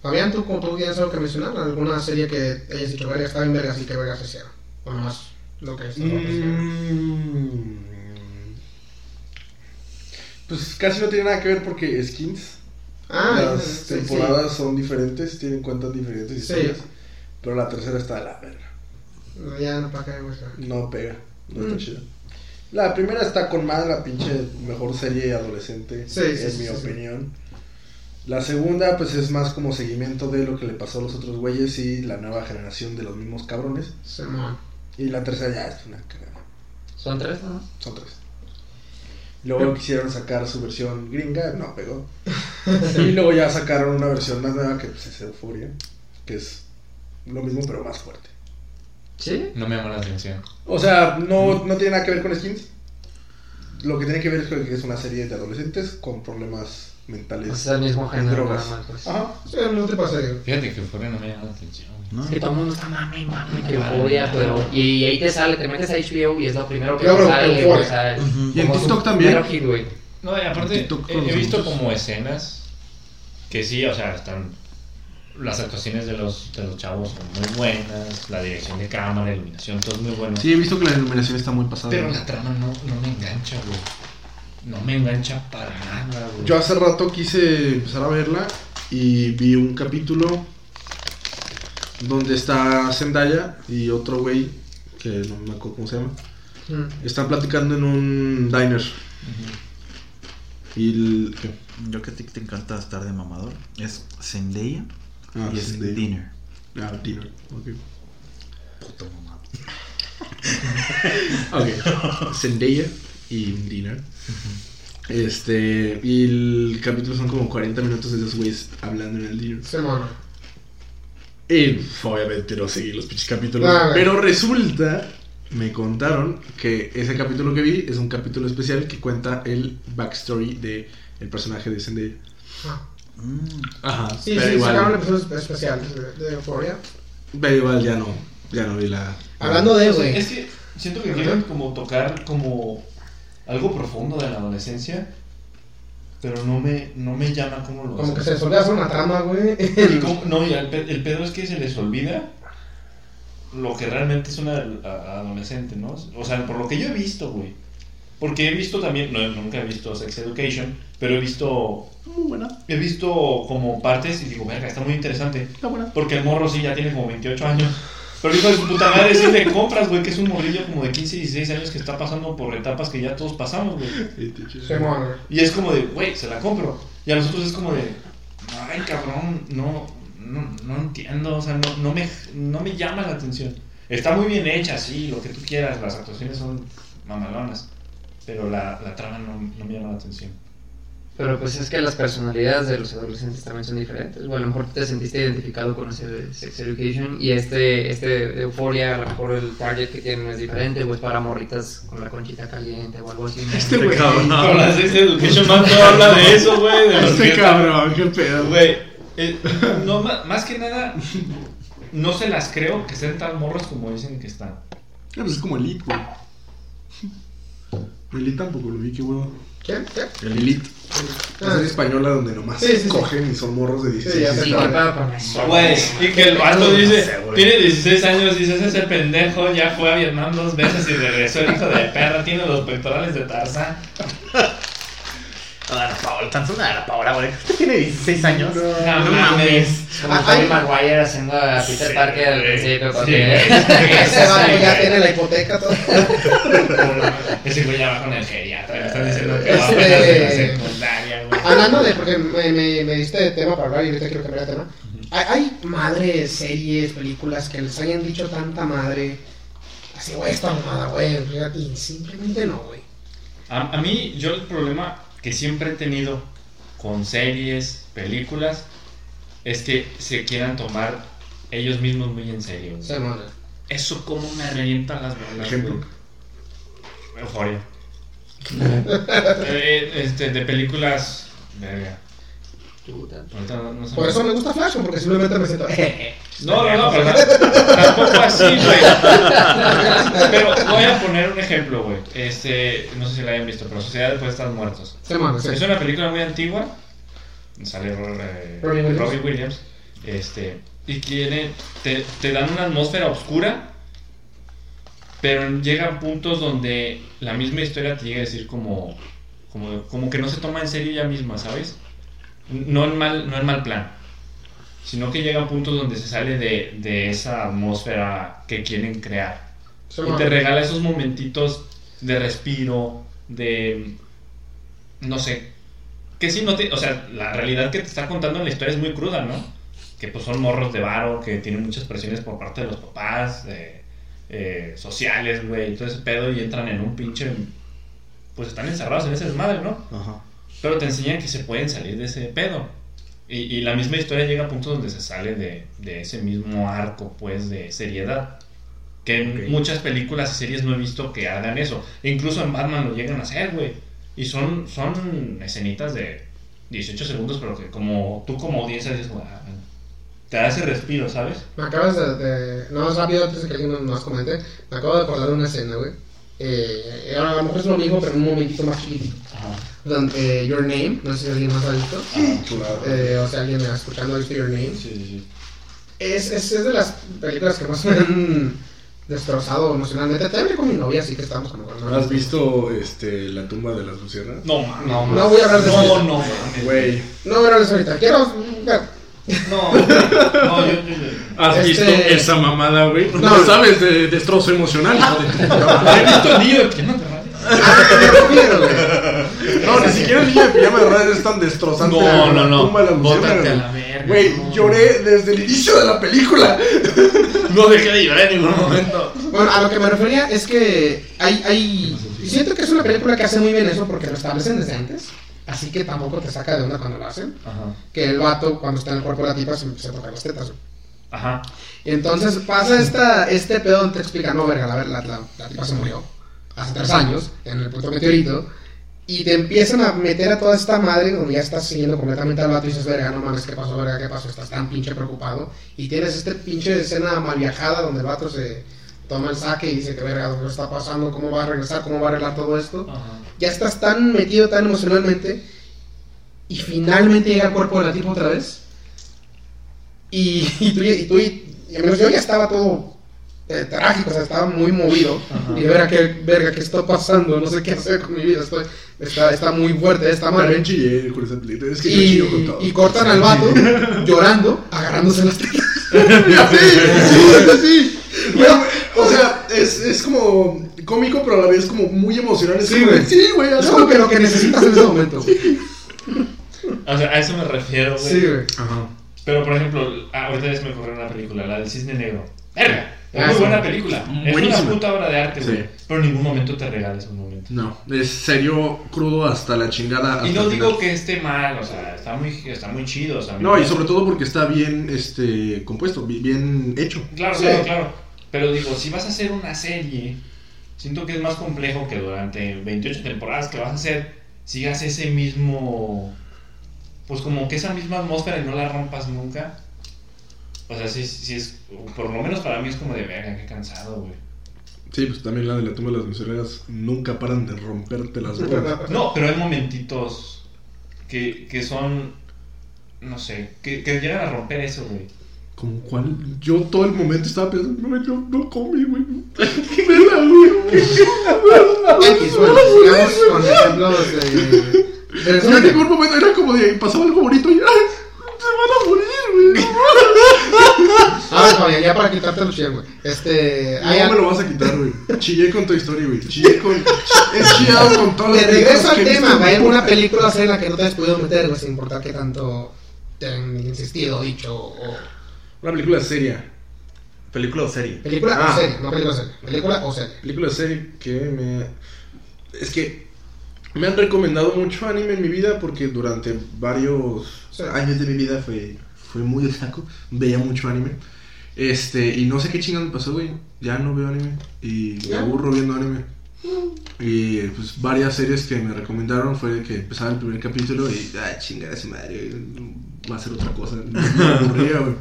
Fabián, ¿tú, ¿tú tienes algo que mencionar? ¿Alguna serie que hayas dicho, verga, está en vergas y que vergas hicieron? O nomás lo que es. Mm. Pues casi no tiene nada que ver porque skins. Ah, las sí, temporadas son diferentes, tienen cuentas diferentes Sí. historias. Pero la tercera está de la verga. sí. Ya no para qué, güey. No pega, no está Mm. chida. La primera está con más la pinche mejor serie adolescente, Sí, en sí, sí, mi sí, sí. opinión. La segunda, pues es más como seguimiento de lo que le pasó a los otros güeyes y la nueva generación de los mismos cabrones. Y la tercera ya es una cagada. Son tres, ¿no? Son tres. Luego quisieron sacar su versión gringa, no pegó. y luego ya sacaron una versión más nueva que pues, es Euphoria, que es lo mismo pero más fuerte. ¿Sí? No me llama la atención. O sea, no, no tiene nada que ver con skins. Lo que tiene que ver es que es una serie de adolescentes con problemas mentales. O sea, el mismo en género. drogas. nada más, pues. Ajá. Sí, no te pasa. Fíjate que fuera no me llama la atención. ¿No? Es que todo el mundo está mami y mami que Euphoria, pero. Y ahí te sale, te metes a HBO y es lo primero que te sale, o sea. Y en TikTok también. primero hit, güey. No, y aparte, TikTok he, visto como escenas que sí, o sea, están. Las actuaciones de los, de los chavos son muy buenas, la dirección de cámara, la iluminación, todo es muy bueno. Sí, he visto que la iluminación está muy pasada. Pero la trama no, no me engancha, güey. No me engancha para nada, güey. Yo hace rato quise empezar a verla y vi un capítulo donde está Zendaya y otro güey, que no me acuerdo cómo se llama, Mm. están platicando en un diner. Y el, ¿qué? Yo que a ti te encanta estar de mamador. Es Zendaya Ah, y es. Dinner. Ah, dinner. Ok. Puto mamado. Ok. Zendaya y dinner. Este, y el capítulo son como 40 minutos de esos güeyes hablando en el dinner. Simón. Y obviamente no seguí los pinches capítulos. Ah, pero resulta, me contaron que ese capítulo que vi es un capítulo especial que cuenta el backstory de el personaje de Zendaya. Ah. Mm, Ajá. Sí, pero sí, igual, sacaron episodios especiales de, de Euphoria. pero igual ya no, ya no vi la. Hablando de, güey. Es que siento que quieren como tocar como algo profundo de la adolescencia, pero no me, no me llama como lo Como que se les olvida hacer una trama, güey. Y como- no, y el, pe- el pedo es que se les olvida lo que realmente es una adolescente, ¿no? O sea, por lo que yo he visto, güey. Porque he visto también, no, nunca he visto Sex Education, pero he visto, Muy buena, he visto como partes y digo, verga, está muy interesante. está buena. Porque el morro sí ya tiene como 28 años. Pero hijo de su puta madre, sí le compras, güey, que es un morrillo como de 15, 16 años que está pasando por etapas que ya todos pasamos, güey. Y es como de, güey, se la compro. Y a nosotros es como de, ay, cabrón, no, no, no entiendo, o sea, no, no, me, no me llama la atención. Está muy bien hecha, sí, lo que tú quieras, las actuaciones son mamalonas. Pero la, la trama no, no me llama la atención. Pero pues es que las personalidades de los adolescentes también son diferentes. O a lo mejor te sentiste identificado con ese de Sex Education y este, este de Euphoria, a lo mejor el target que tienen es diferente, o es para morritas con la conchita caliente o algo así. ¿no? Este güey. Pero la Sex Education más no habla de eso, güey. de Este que- cabrón, qué pedo. Güey, eh, no, más que nada, no se las creo que estén tan morros como dicen que están. Ah, pues es como Elite, güey. Elite tampoco lo vi, qué huevo. ¿Quién? ¿Qué? El Elite. Ah. Serie española donde nomás Sí, sí, sí. cogen y son morros de 16 Sí, ya sé Sí, años. Güey, y que el vato dice, tiene 16 años, dices, ese pendejo ya fue a Vietnam dos veces y regresó el hijo de perra, tiene los pectorales de Tarzán. Ana Paola, tan solo Ana Paola, güey. Usted tiene 16 años. No, No mames. mames. Como Ah, Tobey. Maguire haciendo a Peter Sí, Parker al principio. Sí, güey. Ese vato ya tiene la hipoteca todo. Ese güey ya va con el geriatra, le están diciendo que va Este- apenas en la secundaria, güey. Hablando de, porque me, me, me diste tema para hablar y ahorita quiero cambiar de tema. Hay, hay madres, series, películas que les hayan dicho tanta madre. Así, güey, esta mamada, güey. Y simplemente no, güey. A, a mí, yo el problema que siempre he tenido con series, películas, es que se quieran tomar ellos mismos muy en serio. Eso como me revienta las bolas. Ejemplo. Euforia. Eh, este, de películas. Verga. Ahorita no, no sé. Por eso me gusta Flash, porque simplemente me siento. No, no, no, pero tampoco así, güey. Pero voy a poner un ejemplo, güey. Este, no sé si la hayan visto, pero Sociedad después de estar muertos. Sí. Es una película muy antigua. Sale eh, Williams. Robin Williams. Este, y tiene, te, te dan una atmósfera oscura. Pero llegan puntos donde la misma historia te llega a decir como, como, como que no se toma en serio ella misma, ¿sabes? No en mal, no en mal plan. Sino que llegan puntos donde se sale de, de esa atmósfera que quieren crear. Y te regala esos momentitos de respiro, de. No sé. Que sí, no te. O sea, la realidad que te está contando en la historia es muy cruda, ¿no? Que pues son morros de varo, que tienen muchas presiones por parte de los papás, eh, eh, sociales, güey, y todo ese pedo, y entran en un pinche. Pues están encerrados en ese desmadre, ¿no? Ajá. Pero te enseñan que se pueden salir de ese pedo. Y, y la misma historia llega a puntos donde se sale de, de ese mismo arco, pues, de seriedad. Que en muchas películas y series no he visto que hagan eso. E incluso en Batman lo llegan a hacer, güey. Y son, son escenitas de 18 segundos, pero que como tú como audiencia dices, "Guau", te da ese respiro, ¿sabes? Me acabas de, de- No, más rápido, antes de que alguien más comente. Me acabo de acordar de una escena, güey. Eh, a lo mejor es lo mismo, pero en un momentito más chiquitito. Ajá. Donde, eh, Your Name, no sé si alguien más ha visto. Claro. Eh, o sea, alguien me ha escuchando ha visto Your Name. Sí, sí, sí. Es, es, es de las películas que más me han destrozado emocionalmente. También con mi novia, así que estamos como con ¿Has visto este, la tumba de las luciernas? No, mames. No, No voy a hablar de eso. No, no. Güey. No voy a hablar de eso ahorita. Quiero ver. No, no, yo, yo- yo- ¿Has Este- visto esa mamada, güey? No, No. sabes de destrozo emocional, hijo de tu. ¿Has visto el niño de pijama de radio? No, ni siquiera el niño de pijama de radio es tan destrozante. No, no, la no. tumba las Bótate a la verga. Güey, no. lloré desde el inicio de la película. No dejé de llorar en ningún momento. Bueno, a lo que me refería es que hay, hay... Siento que es una película que hace muy bien eso porque lo establecen desde antes. Así que tampoco te saca de onda cuando lo hacen. Ajá. Que el vato, cuando está en el cuerpo de la tipa, se empieza a tocar las tetas. Ajá. Y entonces pasa esta, este pedo donde te explica, no, verga, la, la, la, la tipa se murió hace tres años en el punto meteorito. Y te empiezan a meter a toda esta madre donde ya estás siguiendo completamente al vato y dices, verga, no mames, ¿qué pasó, verga, qué pasó? Estás tan pinche preocupado. Y tienes este pinche escena mal viajada donde el vato se toma el saque y dice que verga, ¿qué está pasando? ¿Cómo va a regresar? ¿Cómo va a arreglar todo esto? Ajá. Ya estás tan metido, tan emocionalmente. Y finalmente llega el cuerpo de la tipa otra vez. Y, y tú, y tú, y, y al menos yo ya estaba todo eh, trágico, o sea, estaba muy movido. Ajá. Y verga, qué, verga, ¿qué está pasando? No sé qué hacer con mi vida. Estoy, está, está muy fuerte También chillé con esa película. Es que yo Y, chillo con todo. y cortan al vato llorando, agarrándose las tetas. sí, sí, sí. Güey, o sea, es, es como cómico, pero a la vez como muy emocional. Es Sí, güey. Sí, güey. Es como que lo que necesitas en ese momento. O sea, a eso me refiero, güey. Sí, güey. Ajá. Pero, por ejemplo, ah, ahorita se me ocurrió una película, la del Cisne Negro. ¡Verga! Es Ah, muy sí. buena película. Es una puta obra de arte, Sí. güey. Pero en ningún momento te regalas un momento. No, es serio, crudo hasta la chingada. Y no digo final. que esté mal, o sea, está muy, está muy chido. O sea, No, y sobre todo porque está bien este, compuesto, bi- bien hecho. Claro, Sí. claro, claro. Pero digo, si vas a hacer una serie, siento que es más complejo que durante 28 temporadas que vas a hacer, sigas ese mismo. Pues como que esa misma atmósfera y no la rompas nunca. O sea, sí, sí es. Por lo menos para mí es como de verga, qué cansado, güey. Sí, pues también la de la tumba de las misioneras nunca paran de romperte las bolas. No, pero hay momentitos que, que son. No sé, que, que llegan a romper eso, güey. Como cual, yo todo el momento estaba pensando, no, yo no comí, güey. Con ejemplos de. de O sea, resumen. llegó un momento, era como de, pasaba algo bonito y, ¡ay! Se van a morir, güey. A ver, Fabián, ya para quitarte los güey. Este. No me lo vas a quitar, güey. Chillé con tu historia, güey. Chillé con. He chillado con De las regreso al tema, güey. ¿Hay alguna película o serie en la que no te has podido meter, güey, sin importar qué tanto te han insistido, dicho o. Una película seria. ¿Película o serie? Película Ah. o serie, no película o serie. Película o serie. Película serie que me. Es que. Me han recomendado mucho anime en mi vida porque durante varios Sí. años de mi vida fue, fue muy saco. Veía mucho anime. Este, y no sé qué chingada me pasó, güey. Ya no veo anime. Y me aburro viendo anime. Y pues varias series que me recomendaron fue que empezaba el primer capítulo y, ay, chingada esa madre, va a ser otra cosa. Me aburría, güey.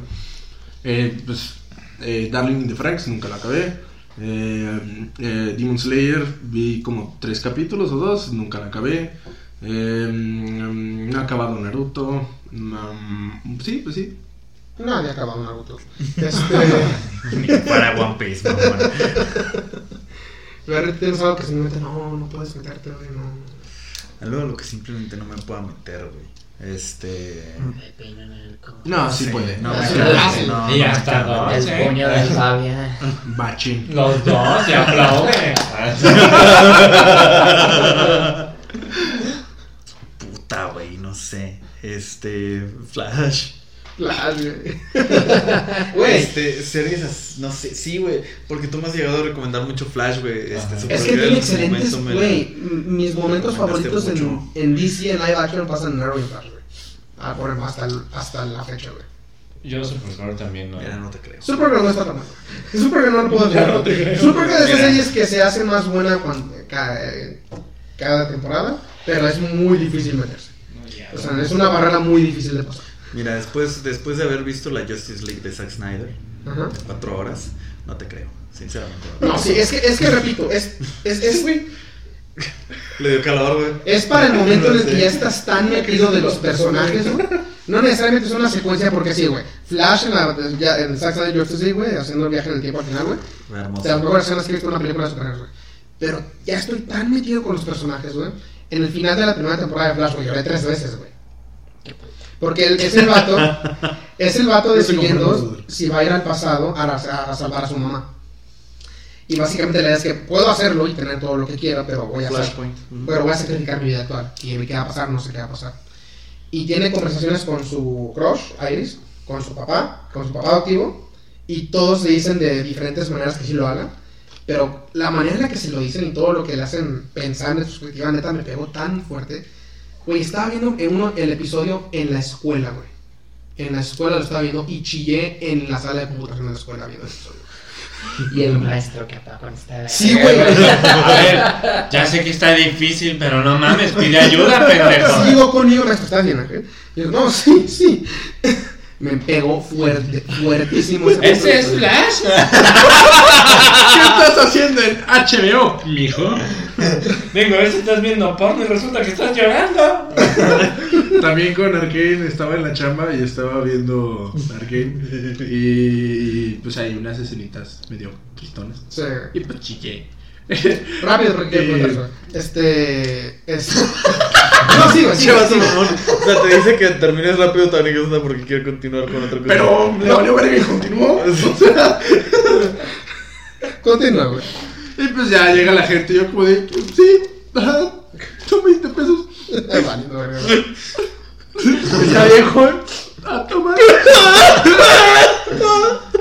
Eh, pues, eh, Darling in the Franks, nunca la acabé. Eh, eh, Demon Slayer, vi como tres capítulos o dos, nunca la acabé. No he acabado Naruto. Mm, sí, pues sí. No había acabado Naruto. Este. Para One Piece. Pero tienes algo que simplemente no, no puedes meterte, güey, no. Algo a lo que simplemente no me pueda meter, güey. Este. No, sí puede. No, sí, sí. no, Y no, hasta cago. dos. El puño de Fabián. Bachin. Los dos se aplauden. Puta, güey, no sé. Este. Flash. Flash, güey. Güey. Este, series, no sé, sí, güey, porque tú me has llegado a recomendar mucho Flash, güey. Este. Supergirl Es que tiene excelentes, güey. Mis momentos favoritos en, en DC en live action pasan en Arrow y Güey. Ah, hasta, el- hasta la fecha, güey. Yo Supergirl también no. Mira, no te creo. Supergirl no está tan mal. Supergirl no lo puedo Ya no te creo. Supergirl es de Mira. series que se hace más buena cuando, cada, cada temporada, pero es muy difícil meterse. No, ya. O sea, es una barrera muy difícil de pasar. Mira, después, después de haber visto la Justice League de Zack Snyder, Ajá. de cuatro horas, no te creo, sinceramente. no. No, sí, es que, es que repito, es, es, es, güey, Le dio calor, güey. es para el momento en el que ya estás tan metido de los personajes, güey. No necesariamente es una secuencia porque sí, güey. Flash en, la, ya, en Zack Snyder Justice League, güey, haciendo el viaje en el tiempo al final, güey. Hermoso. sea, las mejores escenas que he visto en una película de superhéroes, güey. Pero ya estoy tan metido con los personajes, güey. En el final de la primera temporada de Flash, güey, lloré tres veces, güey. Porque él- es el vato, es el vato decidiendo si va a ir al pasado a, a- a salvar a su mamá. Y básicamente la idea es que puedo hacerlo y tener todo lo que quiera, pero voy a hacer, pero voy a sacrificar mi vida actual. Y qué va a pasar, no sé qué va a pasar. Y tiene conversaciones con su crush, Iris, con su papá, con su papá adoptivo, y todos le dicen de diferentes maneras que sí lo haga. Pero la manera en la que se lo dicen y todo lo que le hacen pensar en perspectiva, neta, me pegó tan fuerte. Güey, estaba viendo en uno, el episodio en la escuela, güey. En la escuela lo estaba viendo y chillé en la sala de computación de la escuela viendo el episodio. Y el maestro que apagó esta. Sí, güey. A ver, ya sé que está difícil, pero no mames, pide ayuda, pendejo. Sigo conmigo, maestro, ¿estás bien, Ángel? Y yo, no, sí, sí. Me pegó fuerte, fuertísimo. ese ¿Ese es. Flash? ¿Qué estás haciendo en HBO, mijo? Vengo a ver si estás viendo porno y resulta que estás llorando. También con Arkane estaba en la chamba y estaba viendo Arkane. Y pues hay unas escenitas medio tristones. Sí. Y pues chillé. Rápido, porque. Este. Es... No, sí, sí. O sea, te dice que termines rápido, Tony, que porque quiere continuar con otra cosa. Pero le valió ver y continuó. O sea, Continúa, güey. y pues ya llega la gente y yo como de, sí, ajá, son 20 pesos. Es válido, güey. Pues ya viejo, a tomar.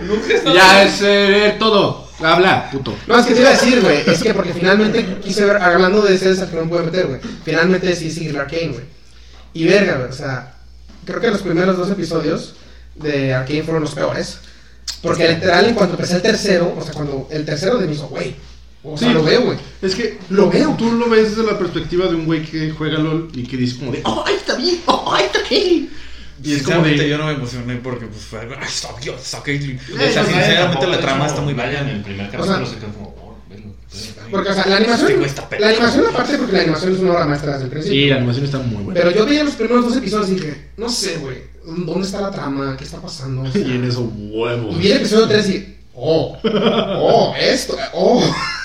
Nunca Ya es eh, todo. Habla, puto. No, es que te iba a decir, güey. Es que porque finalmente quise ver, hablando de series al que no me puedo meter, güey. Finalmente decidí seguir Arcane, güey. Y verga, güey. O sea, creo que los primeros dos episodios de Arcane fueron los peores. Porque literal, en cuanto empecé el tercero, o sea, cuando el tercero de mí hizo, güey. O sea, Sí. lo veo, güey. Es que Lo veo. Tú lo ves desde la perspectiva de un güey que juega LOL y que dice como de, oh, ahí está bien, oh, ahí está bien. Y es como de- yo no me emocioné porque pues fue algo, ay, está bien, está Caitlyn. O sea, sinceramente la trama está muy buena. en el primer capítulo se quedó como, oh. Porque, o sea, la Este animación. está La animación, aparte, porque la animación es una obra maestra desde el principio. Sí, la animación está muy buena. Pero yo veía los primeros dos episodios y dije, no sé, güey, ¿dónde está la trama? ¿Qué está pasando? O sea, Y en eso, huevos. y vi el episodio 3 y, oh, oh, esto, oh,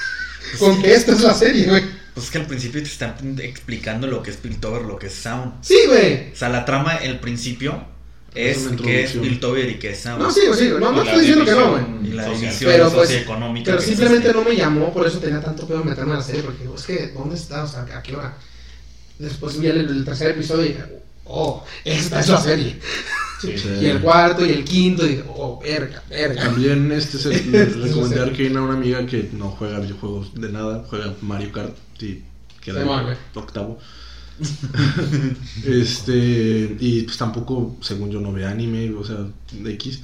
con que esto es la serie, güey. Pues es que al principio te están explicando lo que es Piltover, lo que es Sound. Sí, güey. O sea, la trama, el principio, Es que es. Piltover y que es Sound. No, sí, sí, no, no estoy diciendo que no, güey. Y la división Pero, pues, socioeconómica. Pero simplemente existe. no me llamó, por eso tenía tanto pedo meterme a la serie, porque digo, es que, ¿dónde está? O sea, ¿a qué hora? Después vi el, el tercer episodio y dije, oh, esta es la serie. Sí. Sí. Y el cuarto y el quinto, y oh, verga, verga. También este se le recomendé es a Arkane a una amiga que no juega videojuegos de nada, juega Mario Kart y queda Sí, octavo. este y pues tampoco, según yo no ve anime, o sea, de X.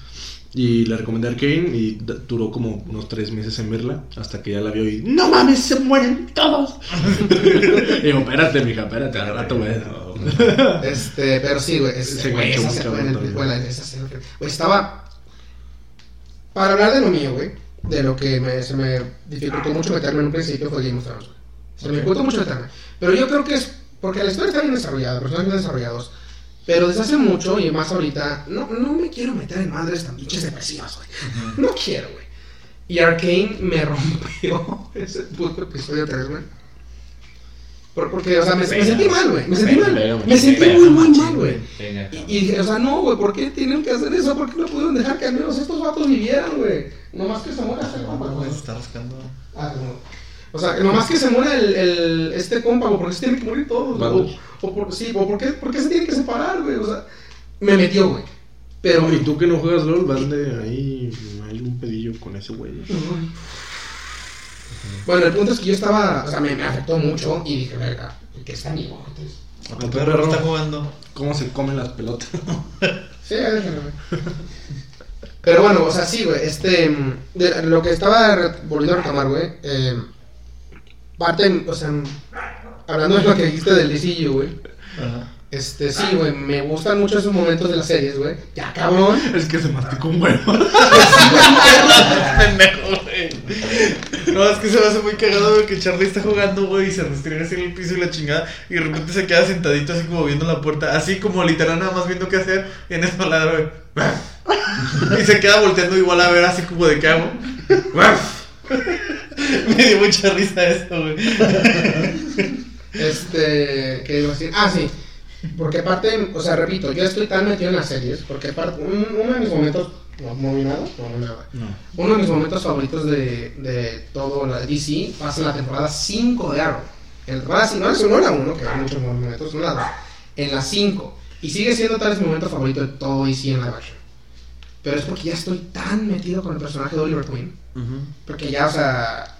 Y le recomendé Arkane y duró como unos tres meses en verla hasta que ya la vio y ¡No mames, se mueren todos! y digo, espérate, mija, espérate, al rato ves. Este, pero sí, güey, es- Se güey, esa güey, estaba... Para hablar de lo mío, güey, de lo que me, se me dificultó mucho meterme en un principio fue Game of Thrones, güey. Se me dificultó mucho meterme. Pero yo creo que es porque la historia está bien desarrollada, personajes bien desarrollados. Pero desde hace mucho, y más ahorita, no, no me quiero meter en madres tan pinches depresivas, güey. No quiero, güey. Y Arkane me rompió ese puto episodio 3, güey. Por- porque, o sea, me, sentí mal, güey. Me sentí mal. Me sentí muy, muy mal, güey. Y, dije, o sea, no, güey, ¿por qué tienen que hacer eso? ¿Por qué no pudieron dejar que al menos estos vatos vivieran, güey? Nomás que se muera este compa, güey. Está rascando. Ah, no. O sea, nomás que se muera el, el, este compa, güey, porque se tienen que morir todos, güey. O, o por, sí, o por qué, por qué se tienen que separar, güey. O sea, me metió, güey. Pero, y tú que no juegas LOL, vas de ahí, hay un pedillo con ese güey. Bueno, el punto es que yo estaba, o sea, me, me afectó mucho y dije, verga, ¿qué está mi? Entonces, tu perro perro. está jugando. ¿Cómo se comen las pelotas? Sí, güey. Pero bueno, o sea, sí, güey, este, de lo que estaba volviendo a retomar, güey, eh, parte, o sea, hablando de lo que dijiste del DCU, güey, este, sí, güey, me gustan mucho esos momentos de las series, güey, ya cabrón, es que se masticó un huevo. Pendejo, güey. No, es que se me hace muy cagado güey, que Charlie está jugando, güey, y se restriega así en el piso y la chingada. Y de repente se queda sentadito así como viendo la puerta, así como literal nada más viendo qué hacer. Y en eso ladra, güey. Y se queda volteando igual a ver así como de qué hago. Me dio mucha risa esto, güey. este, ¿qué iba a decir? Ah, sí, porque aparte, o sea, repito, yo estoy tan metido en las series, porque aparte, un- uno de mis momentos, no, vi nada, no nada. No. Uno de mis momentos favoritos de, de todo la DC pasa en la temporada 5 de Arrow. En la temporada 5, no, es- no la 1, que hay muchos momentos, no la 2. En la 5. Y sigue siendo tal vez mi momento favorito de todo DC en live action. Pero es porque ya estoy tan metido con el personaje de Oliver Queen. Porque ya, o sea.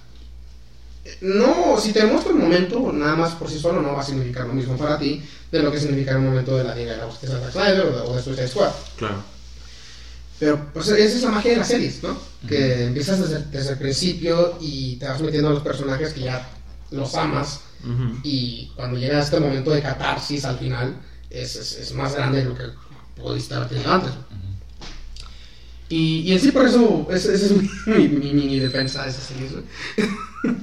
No, si te muestro el momento, nada más por sí solo no va a significar lo mismo para ti de lo que significa el momento de la Liga de la Justicia de Snyder o de, Suicide Squad. Claro. Pero pues, esa es la magia de las series, ¿no? Que empiezas desde, desde el principio y te vas metiendo a los personajes que ya los amas y cuando llega este momento de catarsis al final es, es, es más grande de lo que pudiste haber tenido antes. Y, y en sí por eso, esa esa es mi, mi, mi mini defensa de esas series, güey.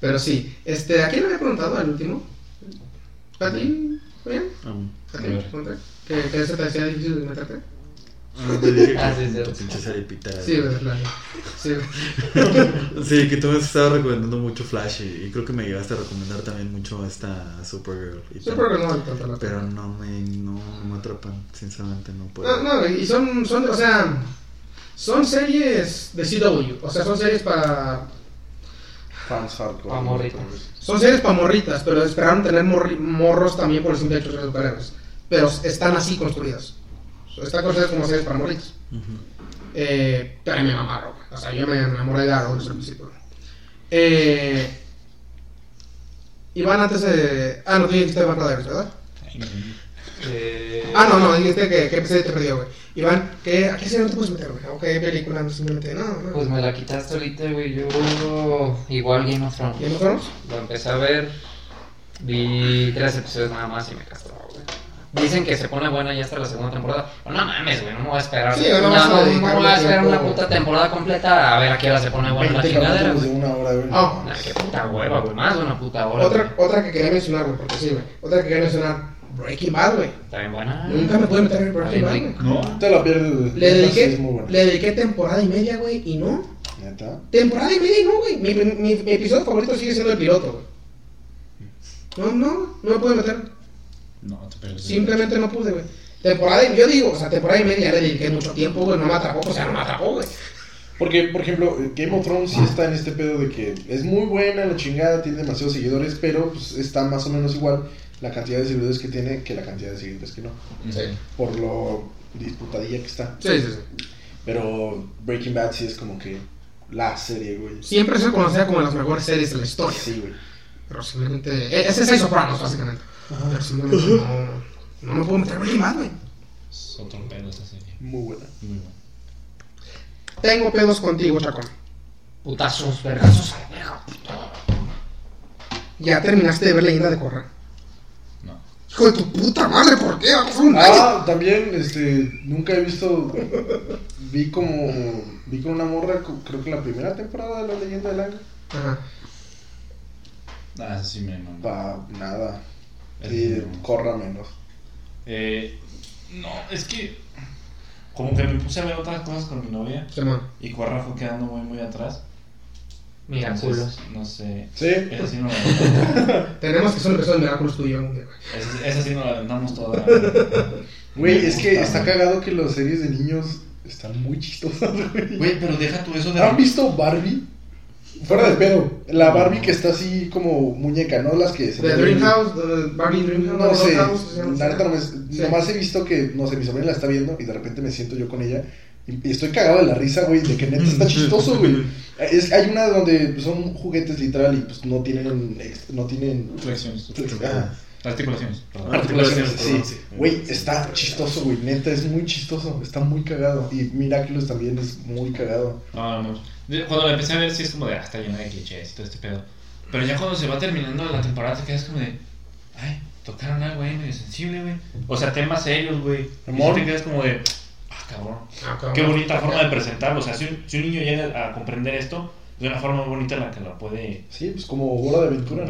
Pero sí, este, ¿a quién le había preguntado al último? ¿A ti? ¿Bien? ¿A ti? A ver. Pregunté. ¿Que, que se te hacía difícil de meterte? Ah, te dije que Ah, sí, sí. tu pinche serie pita. Sí, güey, claro. Sí, que tú me has estado recomendando mucho Flash y, y creo que me llegaste a recomendar también mucho esta Supergirl. y tal. porque no la Pero no me, no, no me atrapan, sinceramente no puedo. No, no, y son, son, o sea, son series de CW, o sea, son series para, Fans hardcore. Pa' morritos. son series para morritas, pero esperaron tener morri- morros también por el simple hecho de ser superhéroes, pero están así construidas, están construidas como series para morritos. Ujú. Eh, pero me mamaron, o sea, yo me enamoré de Arrow desde el principio. Eh, Iván antes de, ah, no, tú dijiste Iván Rodríguez, ¿verdad? Eh, Ah, no, no, dijiste que, que episodio te perdió, güey. Iván, ¿qué, ¿a qué serie no te puedes meter, güey? ¿O qué película? No, simplemente, no, no. Pues me la quitaste ahorita, güey. Yo igual Game of Thrones. ¿Game of Thrones? Lo empecé a ver. Vi tres episodios nada más y me castró, güey. Dicen que se pone buena ya hasta la segunda temporada. Pues no mames, güey, no me voy a esperar. Sí, no no, no, voy a esperar una puta temporada completa a ver a qué hora se pone buena la 20 chingadera, güey. una hora, güey. Ah. Nah, qué puta hueva, güey, más de una puta hora. Otra, otra que quería mencionar, güey, porque sí, güey. Otra que quería mencionar, Breaking Bad, güey. Está bien buena. Nunca me pude meter en Breaking Bad, güey. ¿No? Te la pierdes. Le dediqué, le temporada y media, güey, y no. Neta. Temporada y media y no, güey. Mi, mi, mi episodio favorito sigue siendo el piloto, güey. No, no, no me pude meter. No, te pierdes. Simplemente no pude, güey. Temporada y yo digo, o sea, temporada y media le dediqué mucho tiempo, güey. No me atrapó, o sea, no me atrapó, güey. Porque, por ejemplo, Game of Thrones sí está en este pedo de que es muy buena, la chingada, tiene demasiados seguidores, pero pues, está más o menos igual la cantidad de seguidores que tiene que la cantidad de seguidores que no. Sí. Por lo disputadilla que está. Sí, sí, sí. Pero Breaking Bad sí es como que la serie, güey. Siempre se conocía como las mejores series de la historia. Sí, güey. Pero simplemente. e- Ese es Seis Sopranos, básicamente. Pero simplemente no. No me puedo meter Breaking Bad, güey. Es otro pedo esta serie. Muy buena. Muy. Tengo pedos contigo, Chacón. Putazos, vergazos a la verga, puto. Ya terminaste de ver Leyenda de Corra. No. Hijo de tu puta madre, ¿por qué? A un. Ah, también, este, nunca he visto, vi como, vi con una morra, creo que la primera temporada de La Leyenda del Ángel. Ajá. Ah, sí me mamó. Pa, nada. Eso Sí, sí mamó. corra menos. Eh, no, es que como que me puse a ver otras cosas con mi novia Simón. y Corra fue quedando muy muy atrás. Mira, Entonces, culos. No sé. Sí. Esa sí no la aventamos. Tenemos que hacer un episodio de Miraculous tú y yo un día, güey. Sí no la aventamos toda. Güey, Me es que gusta, está güey. cagado que las series de niños están muy chistosas, güey. Güey, pero deja tú eso de. ¿Han visto Barbie? Fuera de pedo. La Barbie que está así como muñeca, ¿no? Las que se De mueven. Dreamhouse, de Barbie Dreamhouse. No sé, Dollhouse, se llama. la neta no me, Sí. nomás he visto que, no sé, mi sobrina la está viendo y de repente me siento yo con ella y, y estoy cagado de la risa, güey, de que neta está chistoso, güey. Es, hay una donde son juguetes literal y pues no tienen, no tienen Flexiones. Ajá. Articulaciones. perdón. articulaciones, sí. sí. Güey, está chistoso, güey, neta es muy chistoso, está muy cagado y Miraculous también es muy cagado. No, no. Cuando la empecé a ver, sí es como de, ah, está llena de clichés y todo este pedo. Pero ya cuando se va terminando la temporada, te quedas como de, ay, tocaron algo ahí medio sensible, güey. O sea, temas serios, güey. Y sí Amor. te quedas como de, ah, cabrón. Ah, cabrón. Qué bonita forma de presentarlo. O sea, si un, si un niño llega a comprender esto, de una forma muy bonita en la que lo puede. Sí, pues como bola de aventura,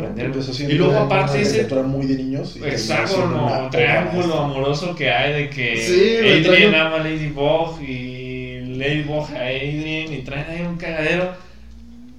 Y luego, aparte ese- caricatura muy de niños. y terminó Exacto, siendo una no, obra triángulo amoroso que hay de que Sí, Adrian ama a Ladybug y Ladybug a Adrian y traen ahí un cagadero.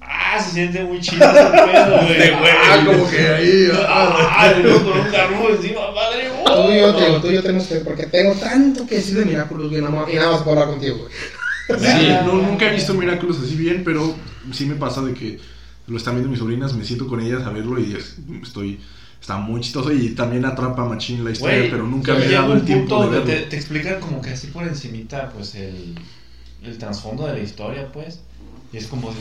Ah, se siente muy chido ese pedo, güey. Ah, como que ahí. ah, Ah, y luego con un carro encima, madre. Tú y yo, te digo, tú y yo tenemos que. Porque tengo tanto que decir de Miraculous, güey, nada más- y nada más puedo hablar contigo, güey. Sí, no, nunca he visto Miraculous así bien, pero sí me pasa de que lo están viendo mis sobrinas, me siento con ellas a verlo y es- estoy está muy chistoso y también atrapa a Machine la historia, Güey, pero nunca me he dado el tiempo de donde verlo. te, te explican como que así por encimita, pues, el, el trasfondo de la historia, pues. Y es como de,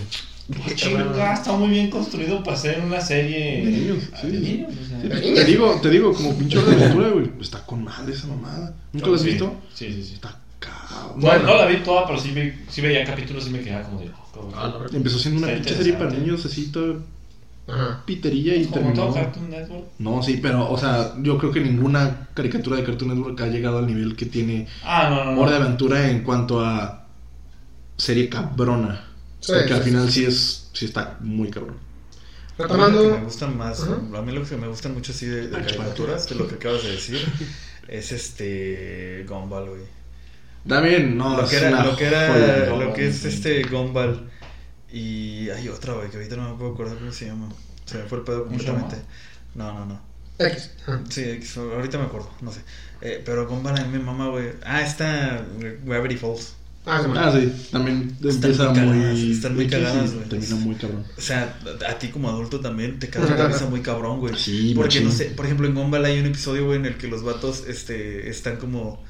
"Ah, chinga, está muy bien construido para ser una serie De niños, ah, sí, de sí. niños, o sea. Sí, pues, te digo, te digo, como pinche de aventura, güey, está con madre esa mamada. ¿Nunca lo has visto? Sí, sí, sí. Está cagado. No, no la vi toda, pero sí, vi, sí veía capítulos y me quedaba como de, oh, cabrón. Empezó siendo una pinche serie para niños así toda Ajá. piterilla y como terminó. todo Cartoon Network. No, sí, pero, o sea, yo creo que ninguna caricatura de Cartoon Network ha llegado al nivel que tiene Ah, no, no, no. Hora de Aventura en cuanto a serie cabrona. Sí, Porque sí, al final sí. sí es, sí está muy cabrón. Mí lo que me Retomando. gusta más, Ajá. a mí lo que me gusta mucho así de, de Ah, caricaturas, de lo que acabas de decir, es este Gumball, güey. También, no, lo que era, lo que era, joya. lo que es este Gumball y hay otra, güey, que ahorita no me puedo acordar cómo se llama. Se me fue el pedo completamente. No, no, no. X. Sí, X, ahorita me acuerdo, no sé. Eh, pero Gumball a mí me mama, güey. Ah, está Gravity Falls. Ah, se me Ah, sí, también Están empieza muy muy. cagadas, están muy cagadas, güey. Termina muy cabrón. O sea, a ti como adulto también te cagas la risa muy cabrón, güey. Sí, Porque machín. no sé, por ejemplo en Gumball hay un episodio, güey, en el que los vatos este están como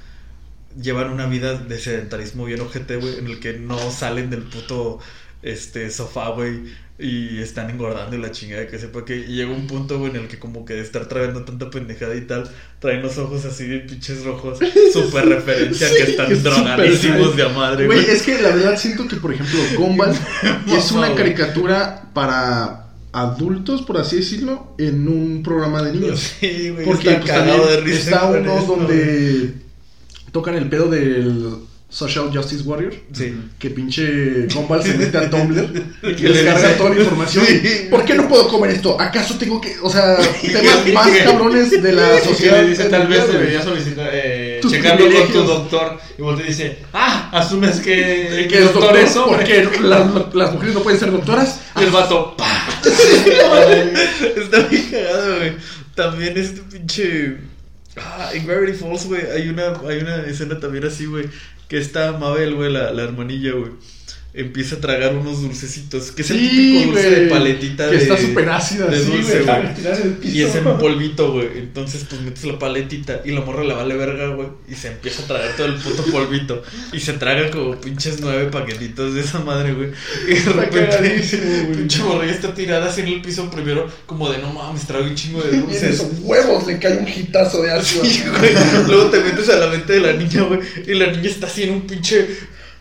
llevan una vida de sedentarismo bien ojete, güey, en el que no salen del puto este sofá, güey, y están engordando y la chingada que sepa que llega un punto, güey, en el que como que de estar trayendo tanta pendejada y tal, traen los ojos así de pinches rojos, súper referencia a que están drogadísimos de a madre, Güey, güey. es que la verdad siento que, por ejemplo, Gumball es una caricatura para adultos, por así decirlo, en un programa de niños. Sí, güey. Porque está pues, de risa. está uno esto, donde tocan el pedo del Social Justice Warrior. Sí. Que pinche Gumball se mete a Tumblr y Que les le carga dice- toda la información. Sí. ¿Por qué no puedo comer esto? ¿Acaso tengo que.? O sea, temas más cabrones de la Que sociedad. le dice, tal vez debería solicitar, eh, checarlo con tu doctor. Y vos te dice, ah, asumes que, Que es doctor, es hombre. porque las, las mujeres no pueden ser doctoras. Y el vato, pa. Está bien cagado, güey. También este pinche. Ah, en Gravity Falls, güey, hay una, hay una escena también así, güey. Que está Mabel, güey, la, la hermanilla, güey. Empieza a tragar unos dulcecitos. Que es el típico dulce de paletita Que de, está súper ácida, de sí, dulce, güey. Y es en polvito, güey. Entonces, pues metes la paletita y la morra le vale verga, güey. Y se empieza a tragar todo el puto polvito. Y se traga como pinches nueve paquetitos de esa madre, güey. Y de repente, pinche morra ya está tirada así en el piso primero, como de no mames, trago un chingo de Y en dulces. esos huevos le cae un hitazo de ácido. Sí. Luego te metes a la mente de la niña, güey. Y la niña está así en un pinche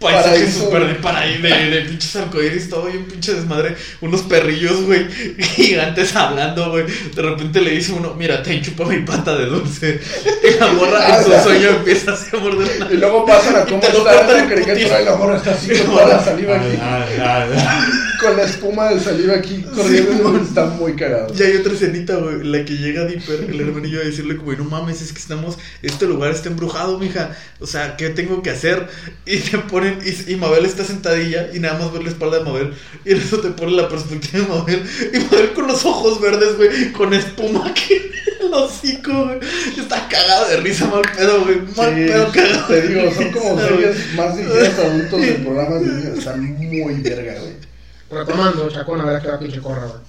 paisaje súper de paraíso, de, de pinches arcoíris, todo y un pinche desmadre. Unos perrillos, güey, gigantes hablando, güey. De repente le dice uno, mira, te chupa mi pata de dulce. Y la morra en su sueño empieza así a morder una. Y luego pasan a cómo está la caricatura y la morra está así con toda la saliva aquí. Con la espuma de saliva aquí corriendo. mon. está muy cagado. Y hay otra escenita, güey, en la que llega Dipper, el hermanillo, a decirle como, no mames, es que estamos, este lugar está embrujado, mija. O sea, ¿qué tengo que hacer? Y te ponen, y, y Mabel está sentadilla y nada más ver la espalda de Mabel. Y en eso te ponen la perspectiva de Mabel. Y Mabel con los ojos verdes, güey, con espuma aquí en el hocico, güey. Está cagado de risa, mal pedo, güey. Mal Sí, pedo, cagado. te de digo, son como series más a adultos de programas de niños. Están muy verga, güey. Retomando, Chacón, a ver a qué va pinche corra, güey.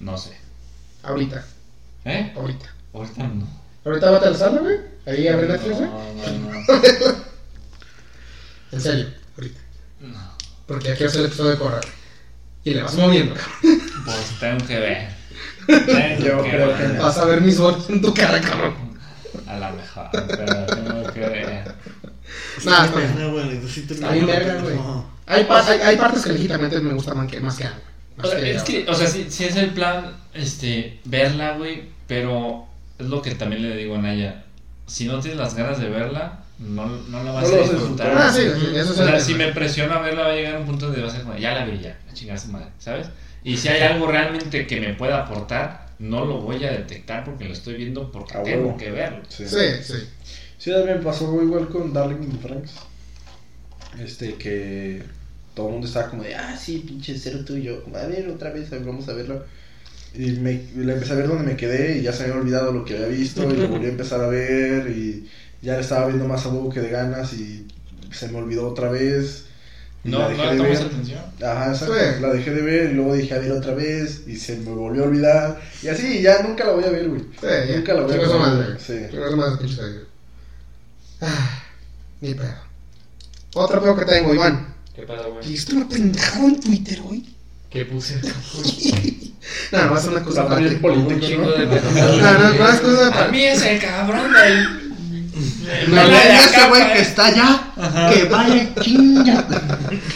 No sé. Ahorita, ¿Eh? ahorita. Ahorita no. Ahorita va a la sala, güey. Ahí abre Netflix, güey. No, no, no. En serio, ahorita. No. Porque ya quiero hacer el episodio de corra. Y le vas moviendo, cabrón. Pues tengo que ver. Tengo Yo que creo ver. que. Vas a ver mis ojos en tu cara, cabrón. A la mejor, pero tengo que ver. Nada, Está bien verga, güey. Hay, hay, hay partes que legítimamente me gustan más que, más que algo. O sea, es que, o sea, sí, sí es el plan, este, verla, güey, pero es lo que también le digo a Naya. Si no tienes las ganas de verla, no, no la vas No a lo vas a disfrutar. Ah, sí, sí, eso O sea, si me presiona a verla, va a llegar a un punto donde va a ser como, ya la vi, ya, a chingar a su madre, ¿sabes? Y si hay algo realmente que me pueda aportar, no lo voy a detectar porque lo estoy viendo porque A tengo que verlo. Sí. Sí, sí. Me pasó igual con Darling in the Franks. Este, que todo el mundo estaba como de, ah, sí, pinche cero tú y yo. A ver, otra vez, vamos a verlo. Y me, la empecé a ver donde me quedé y ya se me había olvidado lo que había visto y lo volví a empezar a ver y ya le estaba viendo más a huevo que de ganas y se me olvidó otra vez. Y No, la no dejé le de tomas ver. atención. Ajá, exacto. Sí. La dejé de ver y luego dije a ver otra vez y se me volvió a olvidar. Y así, ya nunca la voy a ver, güey. Sí, ya. Nunca la voy a ver. madre. Sí. Madre. Ah, ni pedo. Otro pedo que tengo, Iván. ¿Qué pasa, güey? ¿Viste una pendejada en Twitter hoy? ¿Qué puse? No, no, es una cosa para ti. político, no es cosa A para mí ese cabrón del... No, de ese acá, güey que está allá, que vaya chinga.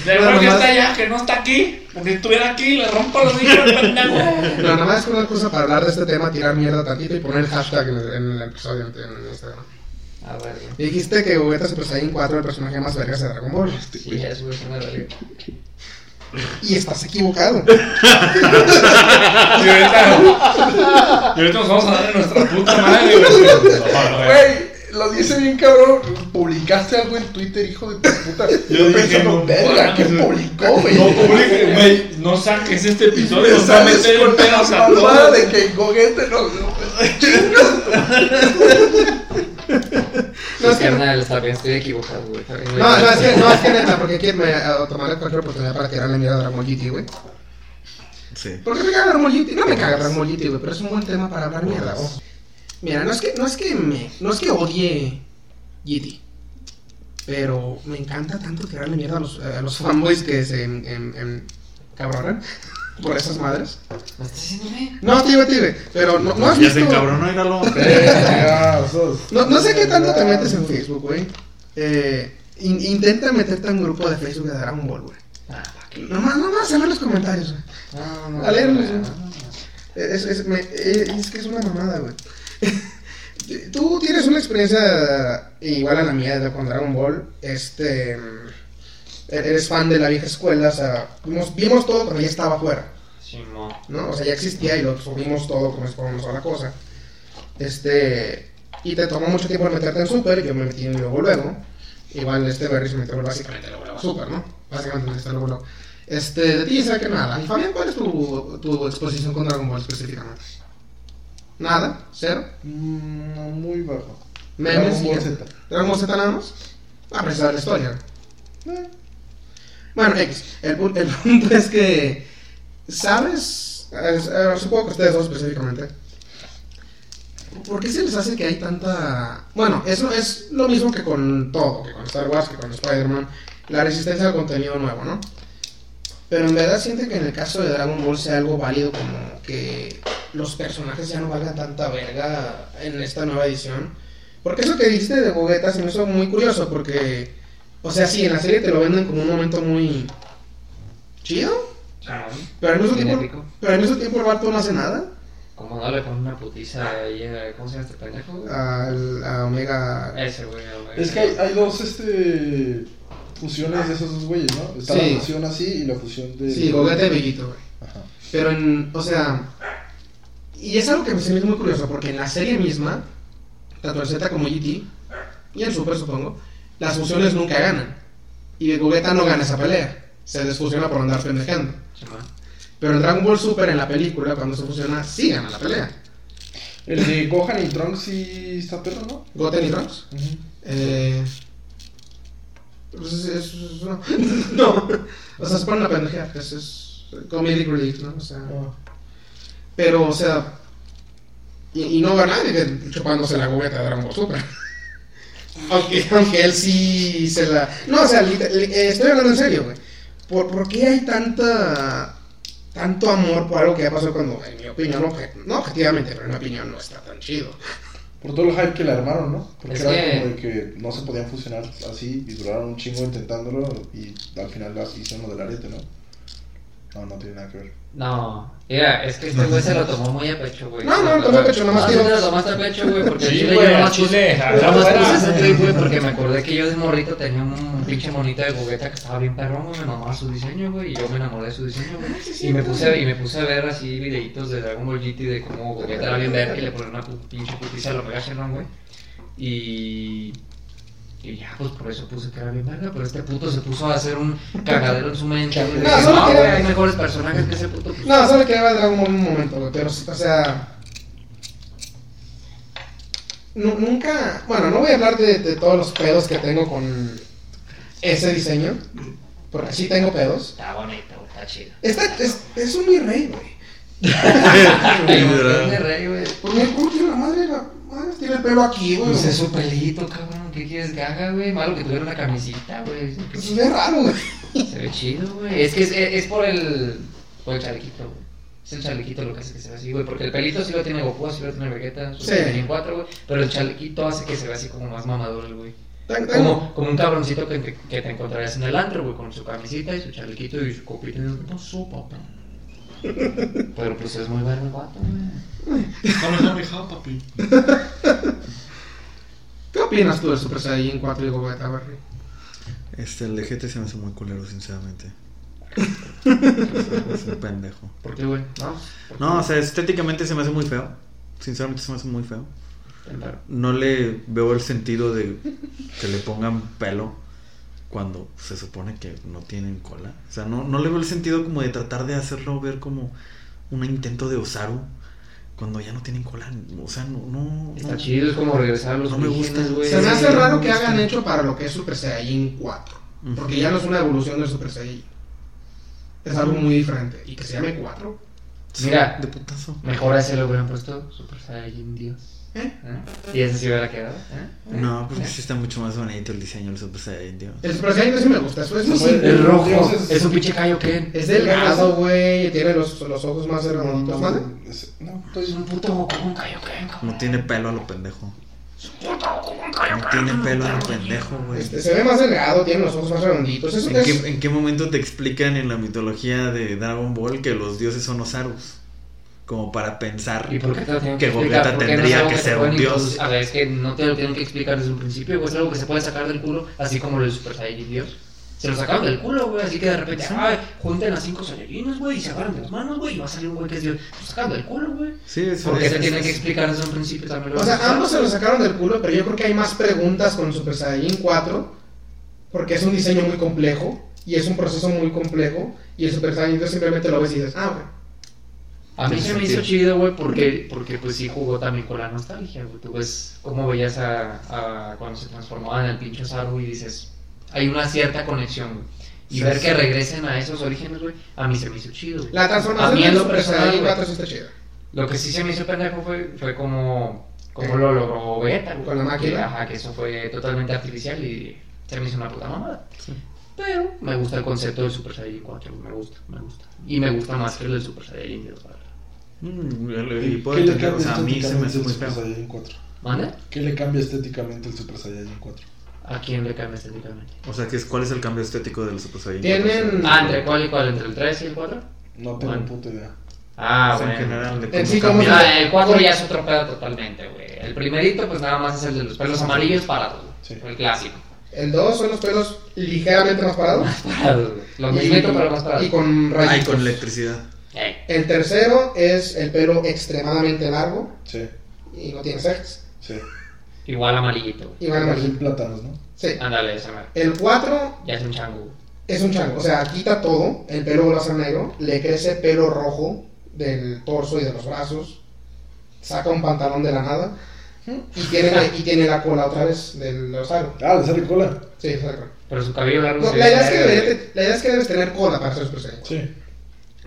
No, güey que está allá, que no está aquí. Porque si estuviera aquí, le rompo los hijos al pendejo. No, nada más es una cosa para hablar de este tema, tirar mierda tantito y poner el hashtag en el, en el episodio en, en Instagram. A ver, güey. Dijiste que Vegeta Super Saiyan 4 el personaje más vergas de Dragon Ball. Sí, es, güey, es una verga. Y estás equivocado. Y ahorita, y ahorita nos vamos a dar en nuestra puta madre, güey. No, lo dice bien cabrón. Publicaste algo en Twitter, hijo de tu puta. Yo dije, no verga, ¿qué mames, publicó, güey? No publique, güey. No saques este episodio. A Sales meter pedos la a todos. de que Goguete no. No, es que, no, Carnal, está bien, estoy equivocado, güey. Güey. no, es que, no, es que neta, porque quiero me, a- tomaré cualquier oportunidad para tirarle mierda a Dragon Ball GT, güey. Sí. ¿Por qué me caga Dragon Ball GT? No me caga Dragon Ball GT, güey, pero es un buen tema para hablar mierda, ojo. Mira, no es que, no es que me, no es que odie GT. Pero me encanta tanto tirarle mierda a los, a los fanboys que se en, en, en- cabronan por esas madres. No, tío, tío, pero no, no has Ya se visto... encabronó, míralo. No, no sé qué tanto te metes en Facebook, güey. Eh, in- intenta meterte en un grupo de Facebook de Dragon Ball, güey. Ah. Nomás, nomás a ver los comentarios, güey. No, no, A leerlos, no, güey. no, no, no. Es, es, me- eh, es que es una mamada, güey. Tú tienes una experiencia igual a la mía de- con Dragon Ball. Este. Eres fan de la vieja escuela, o sea, vimos, vimos todo cuando ya estaba afuera. Simón. ¿no? O sea, ya existía y lo subimos todo como es como una sola cosa. Este, y te tomó mucho tiempo meterte en Super, yo me metí en luego luego. Igual este Berry se metió básicamente luego luego a Super, ¿no? Básicamente está luego luego. Este, de ti que nada. Y Fabián, ¿cuál es tu, tu exposición con Dragon Ball específicamente? Nada, cero. Mm, no, muy bajo. Memes Dragon y Ball. Z. Dragon Ball Z nada más. Pero esa es la historia. Eh, Bueno, X. El, el punto es que. ¿Sabes? Eh, supongo que ustedes dos específicamente. ¿Por qué se les hace que hay tanta.? Bueno, eso es lo mismo que con todo, que con Star Wars, que con Spider-Man. La resistencia al contenido nuevo, ¿no? Pero en verdad sienten que en el caso de Dragon Ball sea algo válido como que los personajes ya no valgan tanta verga en esta nueva edición. Porque eso que dijiste de Gogeta se me hizo muy curioso porque, o sea, sí, en la serie te lo venden como un momento muy chido, pero al mismo tiempo, épico. pero al mismo tiempo el vato no hace nada. Como no le pone una putiza ahí, eh, ¿cómo se llama este pendejo? Al, a Omega. Ese, güey. güey. Es que hay, hay dos este, fusiones de esos dos güeyes, ¿no? Está Sí. la fusión así y la fusión de. Sí, Gogeta y Vegito, güey. Ajá. Pero en, o sea, y es algo que se me hizo muy curioso, porque en la serie misma, tanto en Z como GT, y en Super supongo, las fusiones nunca ganan. Y Gogeta no gana esa pelea, se desfusiona por andar pendejando. Pero en Dragon Ball Super, en la película, cuando se fusiona, sí gana la pelea. El de Gohan y Trunks sí está perro, ¿no? Goten y Trunks. Eh, pues es, es- es- no. no. O sea, se ponen a pendejear. Es, es comedic relief, ¿no? O sea. Ah. Pero, o sea. Y, y no va nadie chupándose la gogeta de Dragon Ball Super. Aunque, aunque él sí se la. No, o sea, estoy hablando en serio, güey. ¿Por, ¿Por qué hay tanta. tanto amor por algo que ya pasó cuando, en mi opinión, no objetivamente, pero en mi opinión no está tan chido? Por todo el hype que le armaron, ¿no? Porque Es era que- como de que no se podían fusionar así y duraron un chingo intentándolo y al final las hicieron lo del arete, ¿no? No, no tiene nada que ver. No, mira, es que este güey se lo tomó muy a pecho, güey. No, no, lo tomó a pecho, nomás no, digo- sí te lo tomaste a pecho, güey, porque Sí, güey, yo chile, yo fuera. puse ese tweet, güey, porque me acordé que yo de morrito tenía un pinche monito de jugueta que estaba bien perrón, güey, me mamaba su diseño, güey, y yo me enamoré de su diseño, güey. Y me puse, y me puse a ver así videitos de Dragon Ball GT de cómo Gogeta era bien verde y le ponía una pinche putiza a la Omega Shenron, güey. Y... Y ya, pues por eso puse que era bien verga, pero este puto se puso a hacer un cagadero en su mente. No, Dije, solo No, güey, hay mejores personajes que ese puto. pues, No, solo quedaba Dragon Ball un momento, güey, pero, o sea... nu- nunca... Bueno, no voy a hablar de, de todos los pedos que tengo con ese diseño, porque sí tengo pedos. Está bonito, güey, está chido. Esta, es, es un mi rey, güey. Tiene rey, güey. Porque ¿cómo tiene la madre? La tiene el pelo aquí, güey. Pues es su pelito, cabrón. ¿Qué quieres haga, güey? Malo que tuviera una camisita, güey. Pues se ve raro, güey. Se ve chido, güey. Es que es, es por el. por el chalequito, güey. Es el chalequito lo que hace que se vea así, güey. Porque el pelito sí lo tiene Goku, sí lo tiene Vegeta, Sí. Saiyan 4, güey. Pero el chalequito hace que se vea así como más mamador güey. Como, como un cabroncito que te, que te encontrarías en el antro, güey, con su camisita y su chalequito y su copita. ¿qué pasó, papá? Pero pues es muy bueno el vato, güey. Come, come, ja, papi. ¿Qué opinas tú del Super Saiyan 4 y Gogeta, Barry? Este, el de GT se me hace muy culero, sinceramente. es un pendejo. ¿Por qué, güey? No, ¿Por qué? No, o sea, estéticamente se me hace muy feo. Sinceramente se me hace muy feo. No le veo el sentido de que le pongan pelo cuando se supone que no tienen cola. O sea, no, no le veo el sentido como de tratar de hacerlo ver como un intento de Osaru cuando ya no tienen cola. O sea, no... no Está no. chido, es como regresar a los No me gusta. güey. Se me hace sí, raro que gusta. hagan hecho para lo que es Super Saiyan 4. Ujú. Porque ya no es una evolución del Super Saiyan. Es algo muy diferente. Y que se llame 4. Sí, Mira. de putazo. Mejor a ese lo hubieran puesto Super Saiyan Dios. ¿Eh? ¿Eh? Y ese sí hubiera quedado. ¿eh? No, porque ¿Eh? sí está mucho más bonito el diseño del Super Saiyan, tío. El Super Saiyan 3 sí me gusta. Eso es muy Pues, simple. Es rojo, Dioses- es un pinche Kaioken. Es delgado, güey. Tiene los, los ojos más redonditos. ¿Vale? es- no, Es estoy... un puto Goku con Kaioken, cabrón. No tiene pelo a lo pendejo. No tiene pelo a lo pendejo, güey. Este, se ve más delgado, tiene los ojos más redonditos. Eso ¿En es. qué, ¿En qué momento te explican en la mitología de Dragon Ball que los dioses son Osarus? Como para pensar ¿Y por qué te lo tienen que? Gogeta ¿Por qué no es tendría que ser un dios. A ver, es que no te lo tienen que explicar desde un principio, güey. Es algo que se puede sacar del culo, así como el Super Saiyajin Dios. Se lo sacaron del culo, güey, así que de repente, ay, junten a cinco Saiyajines, güey, y se agarran de las manos, güey, y va a salir un güey que es Dios. Lo sacaron del culo, güey. Sí, es, ¿Por qué es- te es- tienen que explicar desde un principio también? lo O sea, ambos se lo sacaron del culo, pero yo creo que hay más preguntas con Super Saiyajin 4, porque es un diseño muy complejo, y es un proceso muy complejo, y el Super Saiyajin 2 simplemente lo ves y dices, ah, ok. A mí se me hizo chido, güey, porque, porque pues sí jugó también con la nostalgia, güey. Tú ves cómo veías a, a cuando se transformaba en el pinche Saru y dices, hay una cierta conexión, güey. Y Sí, ver que regresen a esos orígenes, güey, a mí se me hizo chido, güey. La A transformación mí en lo personal, Saiyajin güey. 4 sí está chida. Lo que sí se me hizo pendejo fue, fue como, como lo logró Vegeta, güey. Con la máquina. Que, ajá, que eso fue totalmente artificial y se me hizo una puta mamada. Pero me gusta el concepto del Super Saiyajin 4, güey, me gusta, me gusta. Y me gusta más que el del Super Saiyajin 2, y puedo le entender, o cambia sea, a mí se me hace estéticamente el muy Super feo. Saiyajin 4? ¿Mande? ¿Qué le cambia estéticamente el Super Saiyajin 4? ¿A quién le cambia estéticamente? O sea, ¿qué es, ¿cuál es el cambio estético del Super Saiyan? Tienen- Ah, ¿entre cuál y cuál? ¿Entre el 3 y el 4? No tengo Bueno. puta idea. Ah, O sea, bueno. en general, de En cómo sí, ¿cómo cambia. se- Mira, el 4 ya es otro pedo totalmente, güey. El primerito, pues nada más es el de los pelos amarillos parados. Sí. El clásico. El 2 son los pelos ligeramente más parados. Parados, güey. Lo y, mismito, pero más parados. y con Ay, rayitos. con electricidad. El tercero es el pelo extremadamente largo Sí, y no tiene cejas. sí. Igual amarillito, Parecen amarillo. plátanos, ¿no? Sí. Ándale, esa madre. El 4 Ya es un chango, es un chango. O sea, quita todo. El pelo a ser negro. Le crece pelo rojo del torso y de los brazos. Saca un pantalón de la nada. Y tiene, y tiene la cola otra vez del osaro. Ah, le sale cola. Sí, la cola. Pero su cabello largo No, la, idea es que la idea es que debes tener cola para ser Super Saiyan. Sí.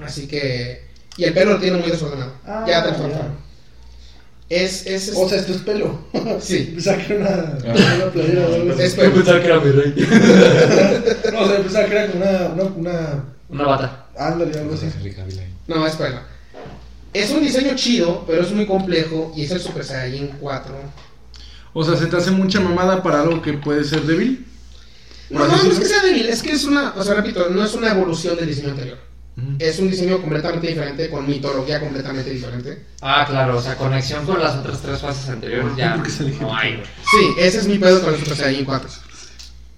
Así que. Y el pelo lo tiene muy desordenado. Ah, ya te lo. Es. es, es O sea, esto es pelo. Sí. Pensaba que era una, una playera o algo así. es pelo. que era mi rey. No, o sea, pensaba que era como una. una, una Una bata. ándale, algo así. No, es pelo. Es un diseño chido, pero es muy complejo. Y es el Super Saiyan 4. O sea, se te hace mucha mamada para algo que puede ser débil. No, no, no es que sea débil, es que es una. O sea, repito, no es una evolución del diseño anterior. Es un diseño completamente diferente, con mitología completamente diferente. Ah, claro, o sea, conexión con las otras tres fases anteriores ya ¿Por qué sale no hay. Sí, ese es mi pedo con el Super Saiyan 4.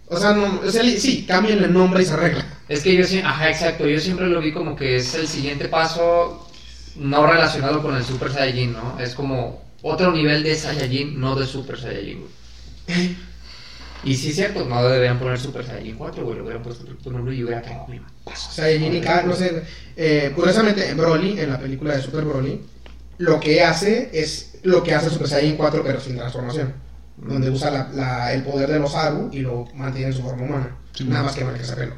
O sea, no, o sea, sí, cambian el nombre y se arregla. Es que yo sí, ajá, exacto, yo siempre lo vi como que es el siguiente paso no relacionado con el Super Saiyajin, ¿no? Es como otro nivel de Saiyajin, no de Super Saiyajin. Y sí es cierto, no deberían poner Super Saiyajin 4, güey, lo hubieran puesto nombre y hubiera quedado mi. Saiyajin y K, no sé. Eh, curiosamente, en Broly, en la película de Super Broly, lo que hace es lo que hace Super Saiyan 4, pero sin transformación. Donde usa la- la- el poder de los Aru y lo mantiene en su forma humana. Sí, Nada más que marca ese pelo.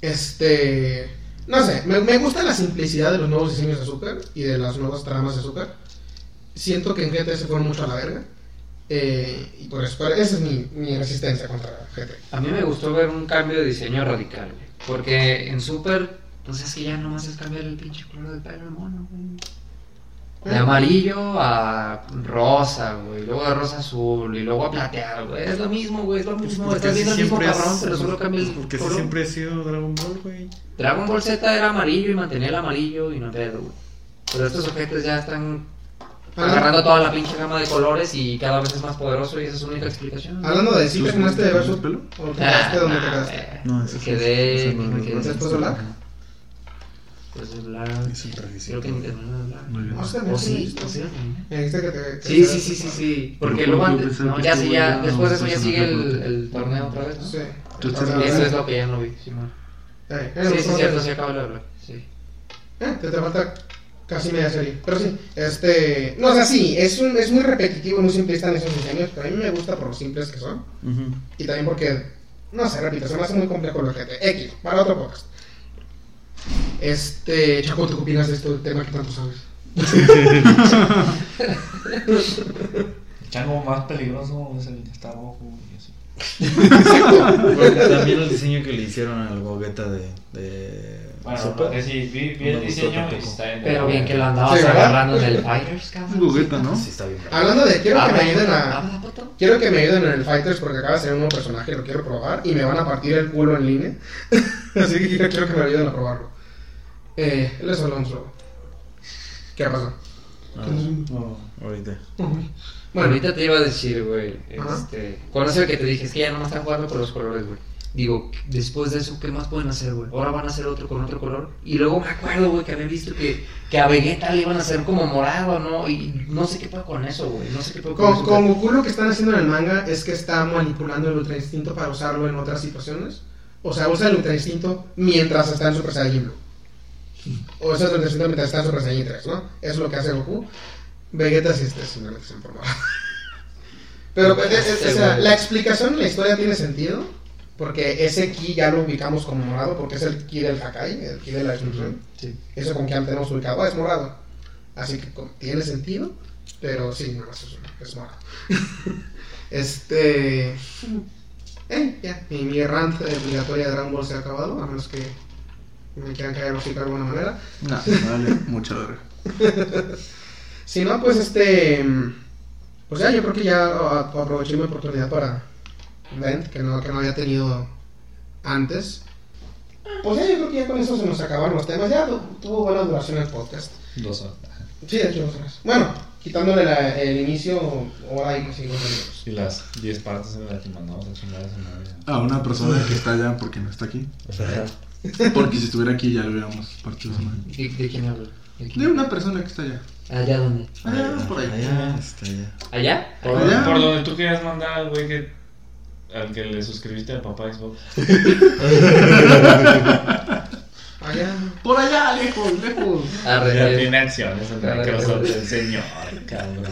Este. No sé, me, me gusta la simplicidad de los nuevos diseños de Super y de las nuevas tramas de Super. Siento que en GT se fueron mucho a la verga. Eh, y por eso, esa es mi, mi resistencia contra GT. A mí me gustó ver un cambio de diseño radical, güey. Porque en Super, pues es que ya nomás es cambiar el pinche color del pelo mono, güey. De amarillo a rosa, güey. Luego de rosa azul y luego a plateado, güey. Es lo mismo, güey. Es lo mismo. Porque Estás viendo el mismo siempre cabrón, es- pero solo cambia el Porque color. siempre ha sido Dragon Ball, güey. Dragon Ball Z era amarillo y mantenía el amarillo y no pedo, güey. Pero estos objetos ya están Ah. Agarrando toda la pinche gama de colores y cada vez es más poderoso y esa es su única explicación. Hablando de sí, ¿Tú te fumaste de fumaste versus pelo? ¿O te quedaste donde te quedaste? eh, No, quedé. no, me no, quedé no, después de Black. Después de Black. Es el trajecito. Creo que ni de. No sé, ¿O sí? sí, ¿O sí? Sí, sí, sí, sí, sí. Porque luego antes, no, ya sí, ya, después de eso un ya sigue el, torneo otra vez, ¿no? Sí. Ah, Eso es lo que ya no vi, Simón. eh, Sí, eh, sí, es cierto, sí acaba de hablar. Sí. Eh, te, te falta casi media serie. Pero sí, este. No, o sea, sí, es, un, es muy repetitivo y muy simplista en esos diseños. Pero a mí me gusta por lo simples que son. Y también porque. No sé, repito, se me hace muy complejo lo que te. X, para otro podcast. Este. Chaco, ¿tú qué opinas de este tema que tanto sabes? El chango más peligroso es el que está abajo Porque también el diseño que le hicieron al Gogeta de, de Bueno, Super. no, que sí, vi, vi No el diseño y está bien. Pero bien que lo andabas Sí, agarrando en el Fighters, cabrón. Jugueta, ¿no? Sí, está bien. Hablando de. Quiero que me ayuden a. Quiero que me ayuden en el Fighters porque acaba de salir un nuevo personaje, lo quiero probar y me van a partir el culo en línea. Así que quiero que me ayuden a probarlo. Eh, él es Alonso. ¿Qué pasó? Ah, No. ahorita. Bueno, ahorita te iba a decir, güey, este, eso de que te dije, es que ya no están jugando con los colores, güey. Digo, después de eso, ¿qué más pueden hacer, güey? Ahora van a hacer otro con otro color. Y luego me acuerdo, güey, que había visto que, que a Vegeta le iban a hacer como morado, ¿no? Y no sé qué puedo con eso, güey. No sé qué puedo con, Con, eso. con Goku lo que están haciendo en el manga es que está manipulando el Ultra Instinto para usarlo en otras situaciones. O sea, usa el Ultra Instinto mientras está en Super Saiyajin Blue. O usa el Ultra Instinto mientras está en Super Saiyajin 3, ¿no? Eso es lo que hace Goku. Vegeta sí está simplemente se informa. Pero pues, es- es- o sea, la explicación en la historia tiene sentido. Porque ese ki ya lo ubicamos como morado, porque es el ki del Hakai, el ki de la destrucción. Sí. Eso con que antes tenemos ubicado, ah, es morado. Así que tiene sentido, pero sí, no, es, es morado. este. Eh, ya, mi, mi rant obligatoria de Dragon Ball se ha acabado, a menos que me quieran caer los de alguna manera. No, vale, mucha verga. Si no, pues este. Pues ya, yo creo que ya a- aproveché mi oportunidad para Vent, que no, que no había tenido antes. Pues ya, yo creo que ya con eso se nos acabaron los temas. Ya tu- tuvo buena duración el podcast. Dos horas. Sí, de hecho, dos horas. Bueno, quitándole la- el inicio, hora y cinco minutos. Y las 10 partes en las que mandamos a chingar a una persona que está allá porque no está aquí. Porque si estuviera aquí ya lo hubiéramos partido su madre. ¿De, de quién hablo? ¿De, una persona que está allá. ¿Allá dónde? Allá, por ahí. Allá, está allá. ¿Allá? Por, Allá. por donde tú querías mandar al güey que. al que le suscribiste al papá Xbox. Allá. Por allá, lejos, lejos. Arre, Ya eh, tiene acciones Microsoft arre. el señor, cabrón.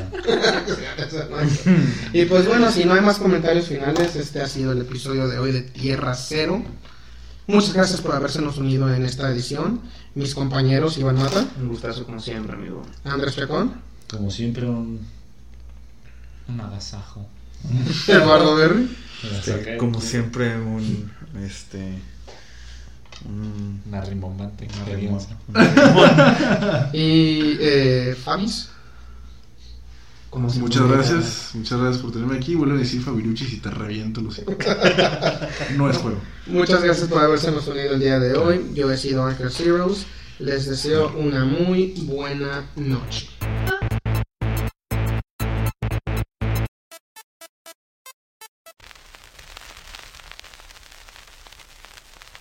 y pues bueno, si no hay más comentarios finales, este ha sido el episodio de hoy de Tierra Cero. Muchas gracias por habersenos unido en esta edición. Mis compañeros Iván Mata, Un gustazo como siempre, amigo. Andrés Chacón, Como siempre, un. un agasajo. Eduardo Berry. Este, como siempre, un. Este. Un. Una rimbombante una experiencia. remota. y eh, Fabis. Como Muchas gracias, muchas gracias por tenerme aquí. Vuelvo a decir Fabiruchi si te reviento los hijos. No es juego. Muchas gracias por habersenos unido el día de hoy. Yo he sido Ángel Zeros. Les deseo una muy buena noche.